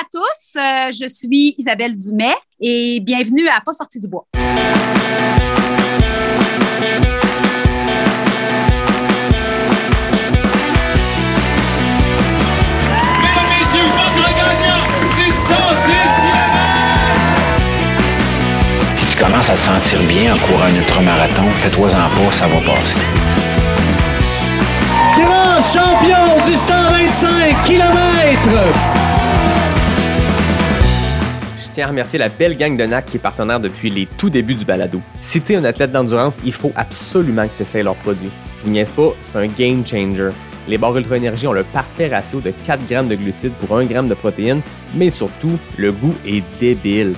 à tous, euh, je suis Isabelle Dumais et bienvenue à Pas sorti du bois. Mesdames, messieurs, votre gagnant du 110 Si tu commences à te sentir bien en courant un ultramarathon, fais-toi-en pas, ça va passer. Grand champion du 125 km. Je tiens à remercier la belle gang de NAC qui est partenaire depuis les tout débuts du balado. Si t'es un athlète d'endurance, il faut absolument que tu essaies leurs produits. Je vous niaise pas, c'est un game changer. Les barres Ultra Énergie ont le parfait ratio de 4 grammes de glucides pour 1 gramme de protéines, mais surtout, le goût est débile.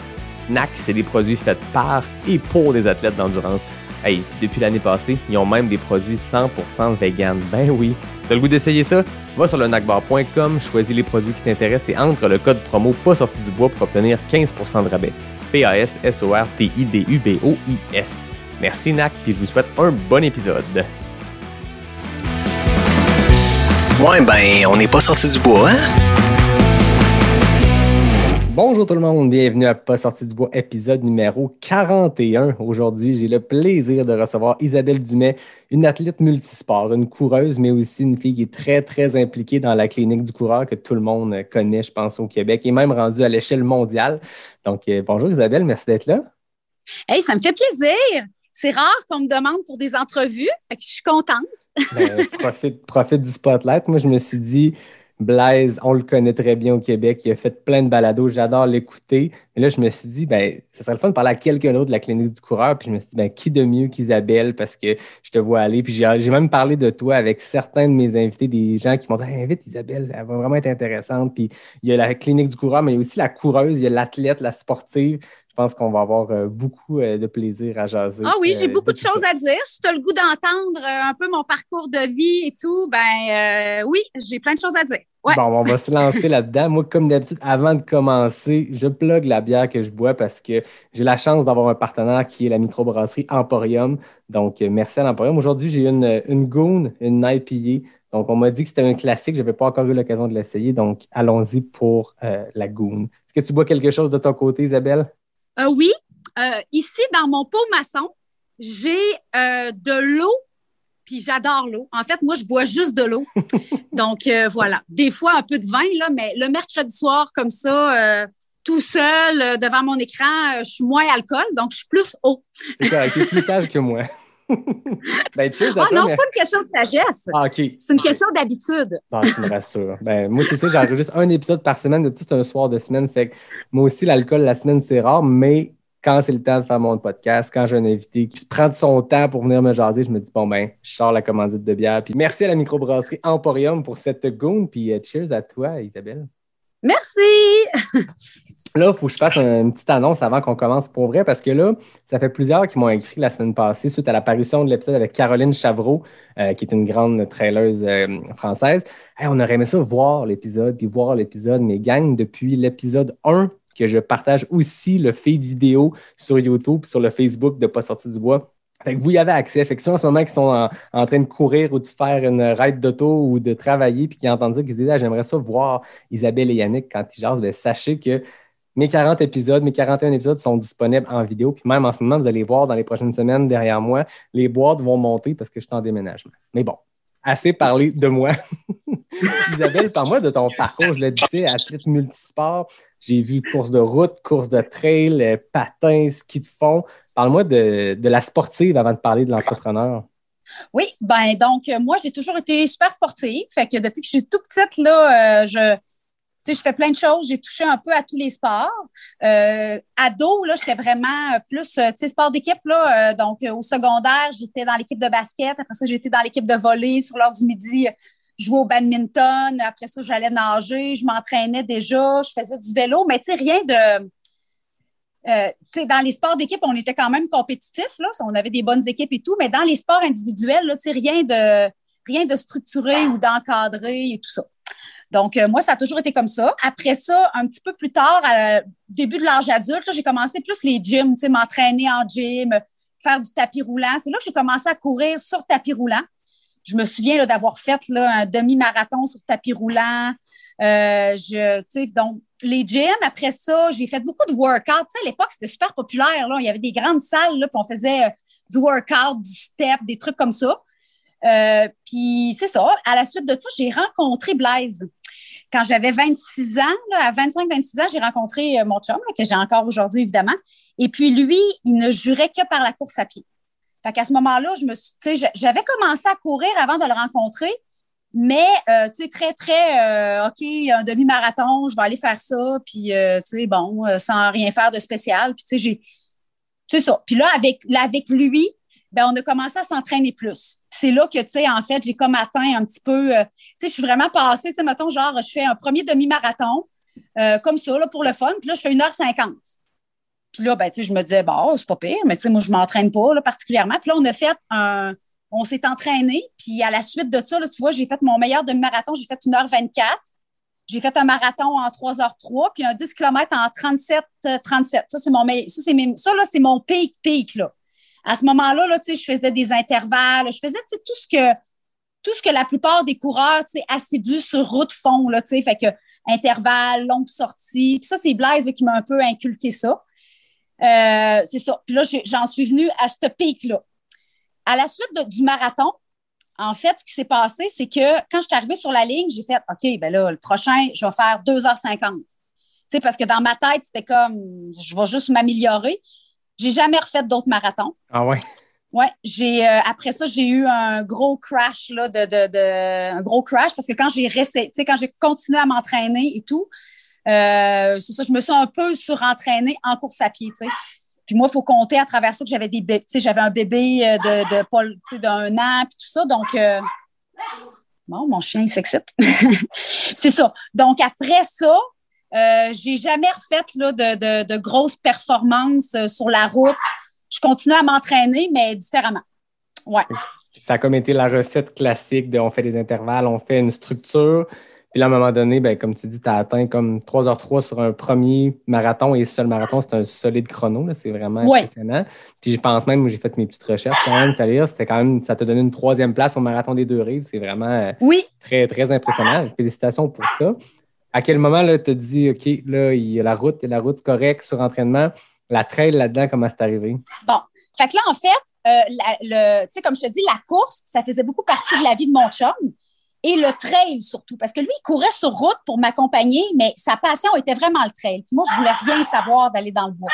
NAC, c'est des produits faits par et pour des athlètes d'endurance. Hey, depuis l'année passée, ils ont même des produits 100% vegan. Ben oui. T'as le goût d'essayer ça? Va sur le nacbar.com, choisis les produits qui t'intéressent et entre le code promo pas sorti du bois pour obtenir 15% de rabais. P-A-S-S-O-R-T-I-D-U-B-O-I-S. Merci NAC, puis je vous souhaite un bon épisode. Ouais, ben, on n'est pas sorti du bois, hein? Bonjour tout le monde, bienvenue à Pas sorti du bois, épisode numéro 41. Aujourd'hui, j'ai le plaisir de recevoir Isabelle Dumais, une athlète multisport, une coureuse, mais aussi une fille qui est très, très impliquée dans la clinique du coureur que tout le monde connaît, je pense, au Québec, et même rendue à l'échelle mondiale. Donc, euh, bonjour Isabelle, merci d'être là. Hey, ça me fait plaisir. C'est rare qu'on me demande pour des entrevues, fait que je suis contente. Ben, profite, profite du spotlight. Moi, je me suis dit, Blaise, on le connaît très bien au Québec. Il a fait plein de balados. J'adore l'écouter. Mais là, je me suis dit, ben, ça serait le fun de parler à quelqu'un d'autre de la clinique du coureur. Puis je me suis dit, ben, qui de mieux qu'Isabelle parce que je te vois aller. Puis j'ai même parlé de toi avec certains de mes invités, des gens qui m'ont dit, invite Isabelle, elle va vraiment être intéressante. Puis il y a la clinique du coureur, mais il y a aussi la coureuse, il y a l'athlète, la sportive. Je pense qu'on va avoir euh, beaucoup euh, de plaisir à jaser. Ah oui, j'ai euh, beaucoup de choses ça. à dire. Si tu as le goût d'entendre un peu mon parcours de vie et tout, ben euh, oui, j'ai plein de choses à dire. Ouais. Bon, on va se lancer là-dedans. Moi, comme d'habitude, avant de commencer, je plug la bière que je bois parce que j'ai la chance d'avoir un partenaire qui est la microbrasserie Emporium. Donc, merci à l'Emporium. Aujourd'hui, j'ai une, une Goon, une IPA. Donc, on m'a dit que c'était un classique. Je n'avais pas encore eu l'occasion de l'essayer. Donc, allons-y pour euh, la Goon. Est-ce que tu bois quelque chose de ton côté, Isabelle? Euh, oui, euh, ici, dans mon pot maçon, j'ai euh, de l'eau, puis j'adore l'eau. En fait, moi, je bois juste de l'eau. Donc, euh, voilà. Des fois, un peu de vin, là, mais le mercredi soir, comme ça, euh, tout seul, euh, devant mon écran, je suis moins alcool, donc je suis plus eau. C'est correct, tu es plus sage que moi. ben, cheers Ah non, mais- c'est pas une question de sagesse. Ah. C'est une question d'habitude. Non, tu me rassures. Ben, moi, c'est ça, j'enregistre un épisode par semaine, de tout un soir de semaine. Fait que moi aussi, l'alcool, la semaine, c'est rare, mais quand c'est le temps de faire mon podcast, quand j'ai un invité qui se prend de son temps pour venir me jaser, je me dis, bon, ben, je sors la commandite de bière. Puis merci à la microbrasserie Emporium pour cette goon. Puis euh, cheers à toi, Isabelle. Merci. Là, il faut que je fasse une petite annonce avant qu'on commence pour vrai, parce que là, ça fait plusieurs qui m'ont écrit la semaine passée suite à l'apparition de l'épisode avec Caroline Chavreau, euh, qui est une grande traileuse euh, française. On aurait aimé ça voir l'épisode, puis voir l'épisode, mais gang, depuis l'épisode 1, que je partage aussi le feed vidéo sur YouTube, sur le Facebook de Pas sorti du bois. Fait que vous y avez accès. Fait que en ce moment qui sont en, train de courir ou de faire une ride d'auto ou de travailler, puis qui entendent ça, qui se disent ah, j'aimerais ça voir Isabelle et Yannick quand ils jasent, ben, sachez que mes 40 épisodes, mes 41 épisodes sont disponibles en vidéo. Puis même en ce moment, vous allez voir dans les prochaines semaines derrière moi, les boîtes vont monter parce que je suis en déménagement. Mais bon, assez parlé de moi. Isabelle, parle-moi de ton parcours. Je le disais, athlète multisport. J'ai vu course de route, course de trail, euh, patin, ski de fond. Parle-moi de, de la sportive avant de parler de l'entrepreneur. Oui, ben donc euh, moi j'ai toujours été super sportive, fait que depuis que je suis toute petite là, euh, je sais, je fais plein de choses, j'ai touché un peu à tous les sports. Euh, ado, là, j'étais vraiment euh, plus, euh, tu sais, sport d'équipe, là. Euh, donc, au secondaire, j'étais dans l'équipe de basket. Après ça, j'étais dans l'équipe de volley. Sur l'heure du midi, je jouais au badminton. Après ça, j'allais nager. Je m'entraînais déjà. Je faisais du vélo. Mais, tu sais, rien de... Euh, dans les sports d'équipe, on était quand même compétitifs, là. On avait des bonnes équipes et tout. Mais dans les sports individuels, là, rien de, rien de structuré ou d'encadré et tout ça. Donc, euh, moi, ça a toujours été comme ça. Après ça, un petit peu plus tard, à début de l'âge adulte, j'ai commencé plus les gyms, m'entraîner en gym, faire du tapis roulant. C'est là que j'ai commencé à courir sur tapis roulant. Je me souviens d'avoir fait là, un demi-marathon sur tapis roulant. Euh, donc, les gyms, après ça, j'ai fait beaucoup de workout. Tu sais, à l'époque, c'était super populaire. Là. Il y avait des grandes salles, là, puis on faisait euh, du workout, du step, des trucs comme ça. Euh, puis c'est ça. À la suite de ça, j'ai rencontré Blaise. Quand j'avais 26 ans, à 25-26 ans, j'ai rencontré euh, mon chum, que j'ai encore aujourd'hui, évidemment. Et puis lui, il ne jurait que par la course à pied. Fait qu'à ce moment-là, je me j'avais commencé à courir avant de le rencontrer, mais, euh, tu sais, très, très, euh, OK, un demi-marathon, je vais aller faire ça, puis, tu sais, bon, sans rien faire de spécial. Puis, tu sais, j'ai. C'est ça. Puis là, avec, là, avec lui, ben, on a commencé à s'entraîner plus. C'est là que, tu sais, en fait, j'ai comme atteint un petit peu. euh, tu sais, je suis vraiment passée, tu sais, mettons, genre, je fais un premier demi-marathon, euh, comme ça, là, pour le fun. Puis là, je fais 1h50. Puis là, ben, tu sais, je me disais, bon, c'est pas pire, mais tu sais, moi, je m'entraîne pas, là, particulièrement. Puis là, on a fait un. On s'est entraîné, puis à la suite de ça, là, tu vois, j'ai fait mon meilleur demi-marathon, j'ai fait 1h24. J'ai fait un marathon en 3h03, puis un 10 km en 37, euh, 37. Ça, c'est mon, ça, c'est ça, là, c'est mon pic, pic, là. À ce moment-là, là, je faisais des intervalles, je faisais, tout ce que, tout ce que la plupart des coureurs, assidus sur route font, là, fait que intervalles, longues sorties. Puis ça, c'est Blaise qui m'a un peu inculqué ça. Euh, c'est ça. Puis là, j'en suis venue à ce pic-là. À la suite du marathon, en fait, ce qui s'est passé, c'est que quand je suis arrivée sur la ligne, j'ai fait OK, ben là, le prochain, je vais faire 2h50. Tu sais, parce que dans ma tête, c'était comme je vais juste m'améliorer. J'ai jamais refait d'autres marathons. Ah ouais? Ouais, j'ai euh, après ça, j'ai eu un gros crash là, de, de, de- un gros crash parce que quand j'ai resté, quand j'ai continué à m'entraîner et tout, euh, c'est ça, je me suis un peu surentraînée en course à pied, tu sais. Puis moi, il faut compter à travers ça que j'avais des bé- tu sais, j'avais un bébé euh, de, de d'un an puis tout ça, donc euh, bon, mon chien il s'excite. c'est ça. Donc après ça, euh, j'ai jamais refait là, de, de, de grosses performances euh, sur la route. Je continue à m'entraîner, mais différemment. Ouais. Ça a comme été la recette classique de on fait des intervalles, on fait une structure. Puis là, à un moment donné, ben, comme tu dis, tu as atteint comme 3h03 sur un premier marathon et seul marathon, c'est un solide chrono. C'est vraiment Ouais. impressionnant. Puis je pense même, où j'ai fait mes petites recherches quand même, dire, c'était quand même, ça t'a donné une troisième place au marathon des deux rives. C'est vraiment euh, Oui, très, très impressionnant. Félicitations pour ça. À quel moment tu as dit, OK, là, il y a la route, il y a la route correcte sur entraînement. La trail là-dedans, comment c'est arrivé? Bon. Fait que là, en fait, euh, la- le, tu sais, comme je te dis, la course, ça faisait beaucoup partie de la vie de mon chum. Et le trail surtout, parce que lui, il courait sur route pour m'accompagner, mais sa passion était vraiment le trail. Puis moi, je voulais rien savoir d'aller dans le bois.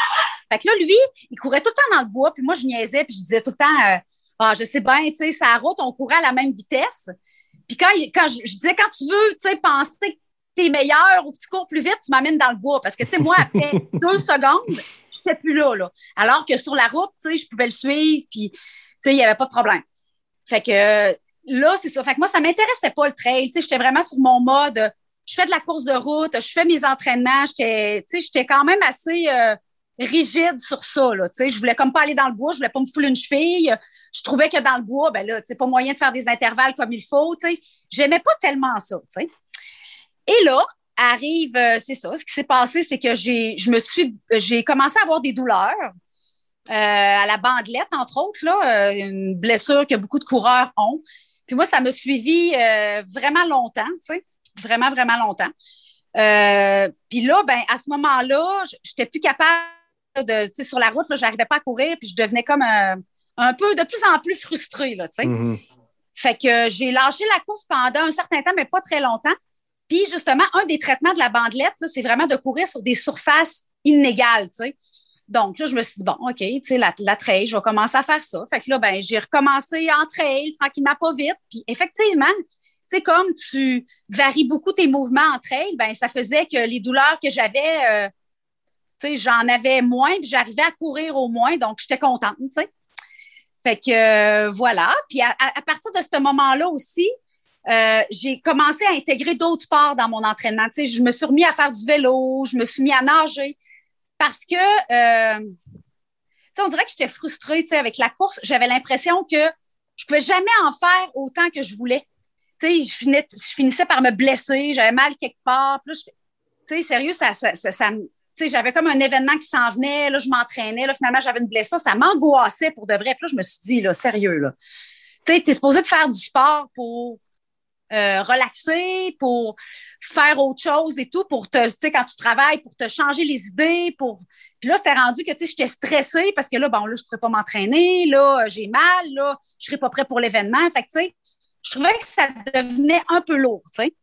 Fait que là, lui, il courait tout le temps dans le bois, puis moi, je niaisais, puis je disais tout le temps, euh, ah, je sais bien, tu sais, sa route, on courait à la même vitesse. Puis quand, quand je, je disais, quand tu veux, tu sais, penser t'es meilleur ou que tu cours plus vite, tu m'amènes dans le bois. Parce que, tu sais, moi, après deux secondes, je n'étais plus là, là. Alors que sur la route, tu sais, je pouvais le suivre, puis, tu sais, il n'y avait pas de problème. Fait que là, c'est ça. Fait que moi, ça ne m'intéressait pas le trail. Tu sais, j'étais vraiment sur mon mode. Je fais de la course de route, je fais mes entraînements. J'étais, tu sais, j'étais quand même assez euh, rigide sur ça, là. Tu sais, je voulais comme pas aller dans le bois, je voulais pas me fouler une cheville. Je trouvais que dans le bois, ben là, c'est pas moyen de faire des intervalles comme il faut. Tu sais, j'aimais pas tellement ça. Tu sais. Et là, arrive, euh, c'est ça. Ce qui s'est passé, c'est que j'ai, je me suis, j'ai commencé à avoir des douleurs. euh, à la bandelette, entre autres, là, euh, une blessure que beaucoup de coureurs ont. Puis moi, ça m'a suivi euh, vraiment longtemps, tu sais, vraiment, vraiment longtemps. Euh, puis là, ben, à ce moment-là, j'étais plus capable de, tu sais, sur la route, là, j'arrivais pas à courir, puis je devenais comme un, un peu de plus en plus frustrée, là, tu sais. Mhm. Fait que j'ai lâché la course pendant un certain temps, mais pas très longtemps. Puis justement, un des traitements de la bandelette, c'est vraiment de courir sur des surfaces inégales. Donc là, je me suis dit, bon, OK, tu la, trail, je vais commencer à faire ça. Fait que là, ben, j'ai recommencé en trail, tranquillement, pas vite. Puis effectivement, tu sais, comme tu varies beaucoup tes mouvements en trail, ben, ça faisait que les douleurs que j'avais, euh, tu sais, j'en avais moins, puis j'arrivais à courir au moins, donc j'étais contente, tu sais. Fait que euh, voilà. Puis à partir de ce moment-là aussi, euh, j'ai commencé à intégrer d'autres sports dans mon entraînement. Tu sais, je me suis remis à faire du vélo, je me suis mis à nager parce que, euh, tu sais, on dirait que j'étais frustrée, tu sais, avec la course. J'avais l'impression que je pouvais jamais en faire autant que je voulais. Tu sais, je, finis- je finissais par me blesser, j'avais mal quelque part. Tu sais, sérieux, ça, ça, ça, j'avais comme un événement qui s'en venait, là, je m'entraînais, là, finalement, j'avais une blessure, ça m'angoissait pour de vrai. Puis là, je me suis dit, là, sérieux, là. Tu sais, t'es supposé de faire du sport pour euh, relaxer, pour faire autre chose et tout, pour te, tu sais, quand tu travailles, pour te changer les idées, pour. Puis là, c'était rendu que, tu sais, j'étais stressée parce que là, bon, là, je ne pourrais pas m'entraîner, là, j'ai mal, là, je ne serais pas prêt pour l'événement. Fait que, tu sais, je trouvais que ça devenait un peu lourd, tu sais.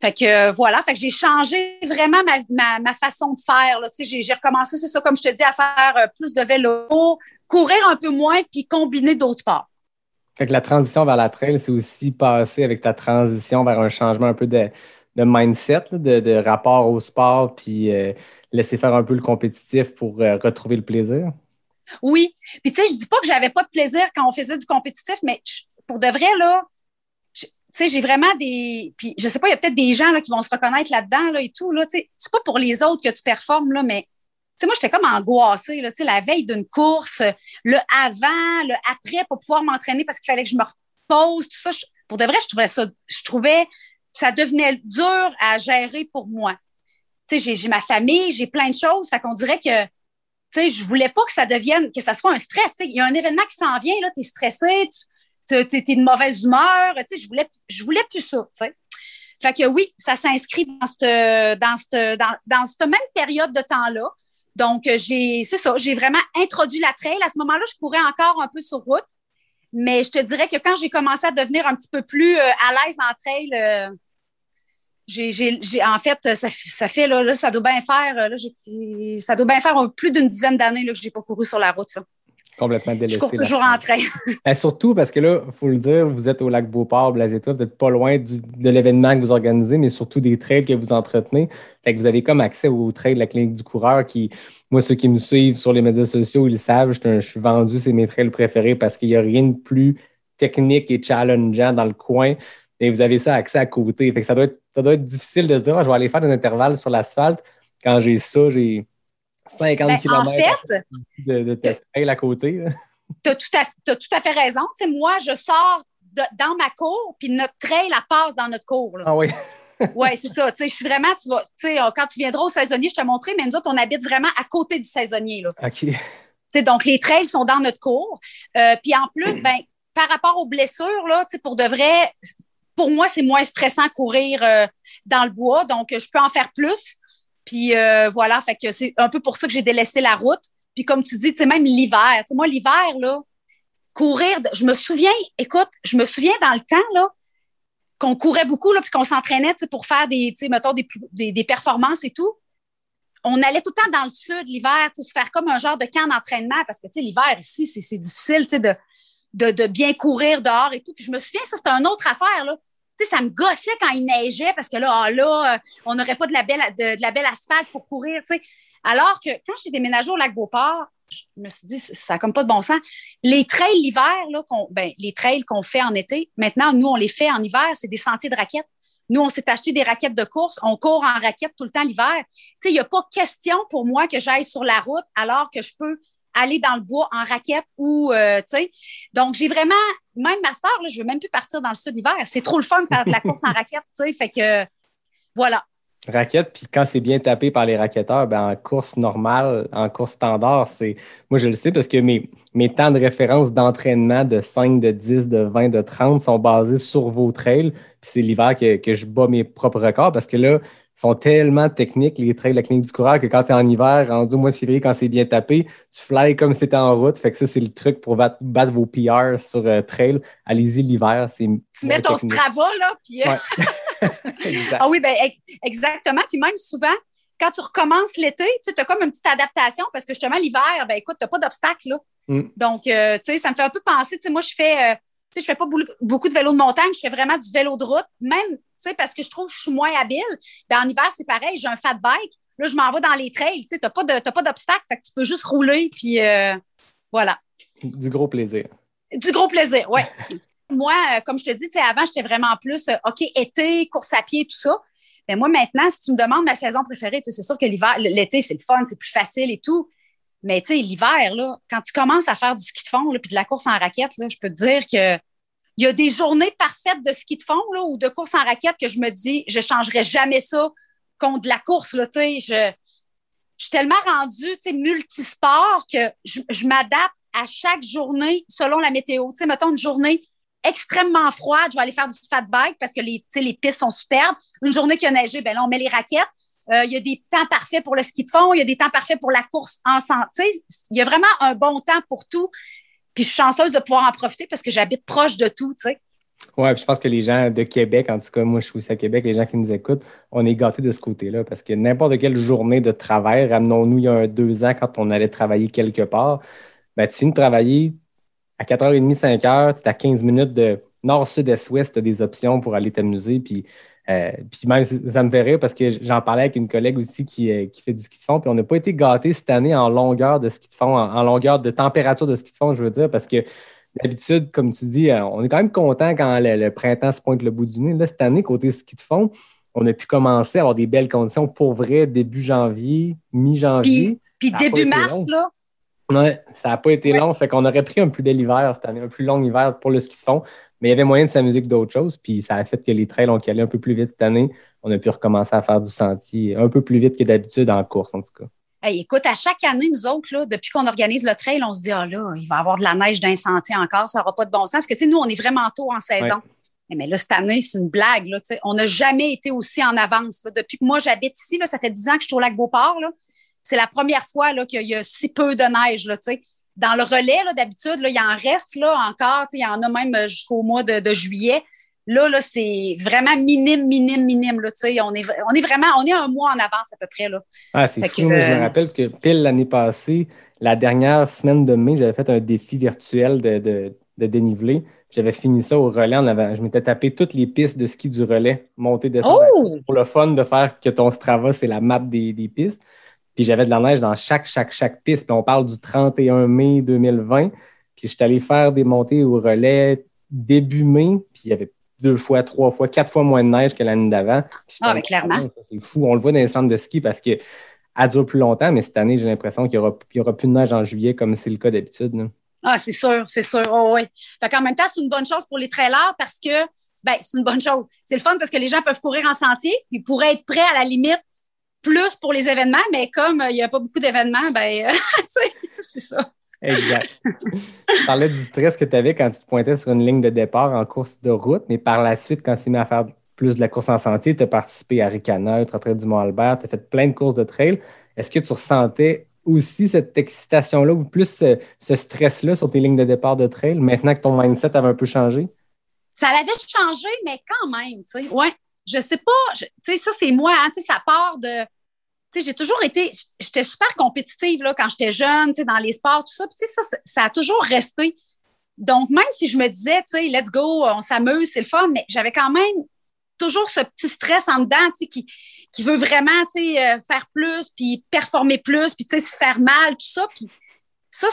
Fait que euh, voilà, fait que j'ai changé vraiment ma, façon de faire. J'ai recommencé, c'est ça, comme je te dis, à faire euh, plus de vélo, courir un peu moins, puis combiner d'autres sports. Fait que la transition vers la trail, c'est aussi passé avec ta transition vers un changement un peu de, mindset, de, rapport au sport, puis euh, laisser faire un peu le compétitif pour retrouver le plaisir. Oui. Puis tu sais, je dis pas que j'avais pas de plaisir quand on faisait du compétitif, mais pour de vrai, là, tu sais, j'ai vraiment des. Puis je sais pas, il y a peut-être des gens là, qui vont se reconnaître là-dedans là, et tout. Là, c'est pas pour les autres que tu performes, là, mais sais, moi, j'étais comme angoissée, là, la veille d'une course, le avant, le après pour pouvoir m'entraîner parce qu'il fallait que je me repose, tout ça. pour de vrai, je trouvais ça, je trouvais ça devenait dur à gérer pour moi. Tu sais, j'ai ma famille, j'ai plein de choses. Fait qu'on dirait que, tu sais, je voulais pas que ça devienne, que ça soit un stress. Tu sais, il y a un événement qui s'en vient, là, tu es stressé, tu, es de mauvaise humeur. Tu sais, je voulais, je voulais plus ça. Tu sais. Fait que oui, ça s'inscrit dans dans, dans, dans cette même période de temps-là. Donc, j'ai, c'est ça, j'ai vraiment introduit la trail. À ce moment-là, je courais encore un peu sur route. Mais je te dirais que quand j'ai commencé à devenir un petit peu plus euh, à l'aise en trail, euh, j'ai, j'ai, en fait, ça, fait, là, ça doit bien faire, là, ça doit bien faire plus d'une dizaine d'années que je n'ai pas couru sur la route. Complètement délaissé. Je cours toujours en train. Et surtout parce que là, il faut le dire, vous êtes au lac Beauport, Blasétois, vous n'êtes pas loin de l'événement que vous organisez, mais surtout des trails que vous entretenez. Fait que vous avez comme accès aux trails de la clinique du coureur qui, moi, ceux qui me suivent sur les médias sociaux, ils le savent, je, suis vendu, c'est mes trails préférés parce qu'il n'y a rien de plus technique et challengeant dans le coin. Et vous avez ça accès à côté. Fait que ça doit être, ça doit être difficile de se dire, ah, je vais aller faire des intervalles sur l'asphalte. Quand j'ai ça, j'ai 50 km en fait, de, de trail à côté. Tu as, tout à fait raison. moi, je sors dans ma cour, puis notre trail, la passe dans notre cour. Ah oui. oui, c'est ça. Je suis vraiment, tu vas, euh, quand tu viendras au saisonnier, je te montrerai, mais nous autres, on habite vraiment à côté du saisonnier. Là. OK. donc, les trails sont dans notre cour. Euh, puis en plus, ben, par rapport aux blessures, là, pour de vrai, pour moi, c'est moins stressant courir euh, dans le bois. Donc, je peux en faire plus. Puis euh, voilà, fait que c'est un peu pour ça que j'ai délaissé la route. Puis comme tu dis, tu sais, même l'hiver. moi, l'hiver, là, courir, je me souviens, écoute, je me souviens dans le temps, là, qu'on courait beaucoup, là, puis qu'on s'entraînait, pour faire des, mettons, des, des, performances et tout. On allait tout le temps dans le sud l'hiver, se faire comme un genre de camp d'entraînement parce que, l'hiver ici, c'est difficile, de, de, bien courir dehors et tout. Puis je me souviens, ça, c'était une autre affaire, là ça me gossait quand il neigeait parce que là, ah, là euh, on n'aurait pas de la, belle, de, la belle asphalte pour courir, tu sais. Alors que quand j'étais déménagée au lac Beauport, je me suis dit, ça n'a comme pas de bon sens. Les trails l'hiver, ben, les trails qu'on fait en été, maintenant, nous, on les fait en hiver, c'est des sentiers de raquettes. Nous, on s'est acheté des raquettes de course, on court en raquette tout le temps l'hiver. Il n'y a pas question pour moi que j'aille sur la route alors que je peux aller dans le bois en raquette ou, euh, tu sais. Donc, j'ai vraiment, même master, là, je veux même plus partir dans le sud l'hiver. C'est trop le fun de faire de la course en raquette, tu sais. Fait que, voilà. Raquette, puis quand c'est bien tapé par les raquetteurs, ben en course normale, en course standard, c'est. Moi, je le sais parce que mes, mes temps de référence d'entraînement de 5, de 10, de 20, de 30 sont basés sur vos trails. Puis c'est l'hiver que, que je bats mes propres records parce que là, sont tellement techniques, les trails de la clinique du coureur, que quand tu es en hiver, rendu au mois de février, quand c'est bien tapé, tu fly comme si tu en route. Fait que ça, c'est le truc pour battre, vos PR sur euh, trail. Allez-y l'hiver. Tu mets ton Strava, là, puis. Euh, ah oui, ben, exactement. Puis même souvent, quand tu recommences l'été, tu as comme une petite adaptation parce que justement, l'hiver, ben écoute, tu n'as pas d'obstacle. là. Mm. Donc, euh, tu sais, ça me fait un peu penser. Tu sais, moi, je fais sais, je fais pas beaucoup de vélo de montagne, je fais vraiment du vélo de route, même, tu sais, parce que je trouve que je suis moins habile. Ben, en hiver, c'est pareil, j'ai un fat bike. Là, je m'en vais dans les trails, tu sais, t'as pas d'obstacle, fait que tu peux juste rouler, puis euh, voilà. Du gros plaisir. Du gros plaisir, oui. moi, euh, comme je te dis, tu sais, avant, j'étais vraiment plus, euh, OK, été, course à pied, tout ça. Mais moi, maintenant, si tu me demandes ma saison préférée, c'est sûr que l'hiver, l'été, c'est le fun, c'est plus facile et tout. Mais tu sais, l'hiver, quand tu commences à faire du ski de fond, puis de la course en raquette, là, je peux te dire que il y a des journées parfaites de ski de fond ou de course en raquette que je me dis, je ne changerai jamais ça contre de la course. Là, je, je suis tellement rendue multisport que je, m'adapte à chaque journée selon la météo. Tu sais, mettons une journée extrêmement froide, je vais aller faire du fat bike parce que les, les pistes sont superbes. Une journée qui a neigé, ben là, on met les raquettes. Euh, il y a des temps parfaits pour le ski de fond, il y a des temps parfaits pour la course en santé. Il y a vraiment un bon temps pour tout. Puis je suis chanceuse de pouvoir en profiter parce que j'habite proche de tout, tu sais. Oui, je pense que les gens de Québec, en tout cas, moi je suis aussi à Québec, les gens qui nous écoutent, on est gâtés de ce côté-là parce que n'importe quelle journée de travail, ramenons-nous il y a un, deux ans quand on allait travailler quelque part, ben, tu finis de travailler à 4h30, 5h, tu es à 15 minutes de nord, sud, est, ouest, tu as des options pour aller t'amuser. Puis, euh, puis même, ça me fait rire parce que j'en parlais avec une collègue aussi qui, euh, qui fait du ski de fond, puis on n'a pas été gâtés cette année en longueur de ski de fond, en, longueur de température de ski de fond, je veux dire, parce que d'habitude, comme tu dis, euh, on est quand même content quand le, printemps se pointe le bout du nez. Là, cette année, côté ski de fond, on a pu commencer à avoir des belles conditions pour vrai début janvier, mi-janvier. Puis, puis début mars, là, oui, ça n'a pas été long. Fait qu'on aurait pris un plus bel hiver cette année, un plus long hiver pour le ski de fond. Mais il y avait moyen de s'amuser que d'autres choses. Puis ça a fait que les trails ont calé un peu plus vite cette année. On a pu recommencer à faire du sentier un peu plus vite que d'habitude en course, en tout cas. écoute, à chaque année, nous autres, là, depuis qu'on organise le trail, on se dit, ah là, il va y avoir de la neige d'un sentier encore, ça n'aura pas de bon sens. Parce que, tu sais, nous, on est vraiment tôt en saison. Mais là, cette année, c'est une blague. Là, on n'a jamais été aussi en avance. Depuis que moi, j'habite ici, là, ça fait 10 ans que je suis au lac Beauport. Là c'est la première fois qu'il y, a si peu de neige. Là, dans le relais, d'habitude, il y en reste là, encore. Il y en a même euh, jusqu'au mois de, juillet. Là, là c'est vraiment minime, minime, minime. Là, on, est, on est vraiment on est un mois en avance à peu près. Là. Ah, c'est fou. je me euh, rappelle parce que pile l'année passée, la dernière semaine de mai, j'avais fait un défi virtuel de, de, dénivelé. J'avais fini ça au relais. je m'étais tapé toutes les pistes de ski du relais, monter, descendre. Oh! Pour le fun de faire que ton Strava, c'est la map des, des pistes. Puis j'avais de la neige dans chaque, chaque, chaque piste. Puis on parle du 31 mai 2020. Puis j'étais allé faire des montées au relais début mai. Puis il y avait deux fois, trois fois, quatre fois moins de neige que l'année d'avant. Ah, mais clairement. C'est fou. On le voit dans les centres de ski parce que ça dure plus longtemps, mais cette année, j'ai l'impression qu'il n'y aura, aura, plus de neige en juillet comme c'est le cas d'habitude. Ah, c'est sûr, c'est sûr. Oh, oui. Fait qu'en même temps, c'est une bonne chose pour les trailers parce que ben, c'est une bonne chose. C'est le fun parce que les gens peuvent courir en sentier, ils pourraient être prêts à la limite plus pour les événements, mais comme euh, il n'y a pas beaucoup d'événements, ben, c'est ça. Exact. tu parlais du stress que tu avais quand tu te pointais sur une ligne de départ en course de route, mais par la suite, quand tu t'es mis à faire plus de la course en sentier, tu as participé à Ricana, Trail du Mont-Albert, tu as fait plein de courses de trail. Est-ce que tu ressentais aussi cette excitation-là ou plus ce, stress-là sur tes lignes de départ de trail maintenant que ton mindset avait un peu changé? Ça l'avait changé, mais quand même, tu sais. Ouais, je sais pas, tu sais, ça, c'est moi, hein, tu sais, ça part de. Tu sais, j'ai toujours été, j'étais super compétitive là, quand j'étais jeune, tu sais, dans les sports, tout ça. Puis, tu sais, ça, ça a toujours resté. Donc, même si je me disais, tu sais, let's go, on s'amuse, c'est le fun, mais j'avais quand même toujours ce petit stress en dedans, tu sais, qui, qui veut vraiment, tu sais, euh, faire plus, puis performer plus, puis, tu sais, se faire mal, tout ça. Puis, ça,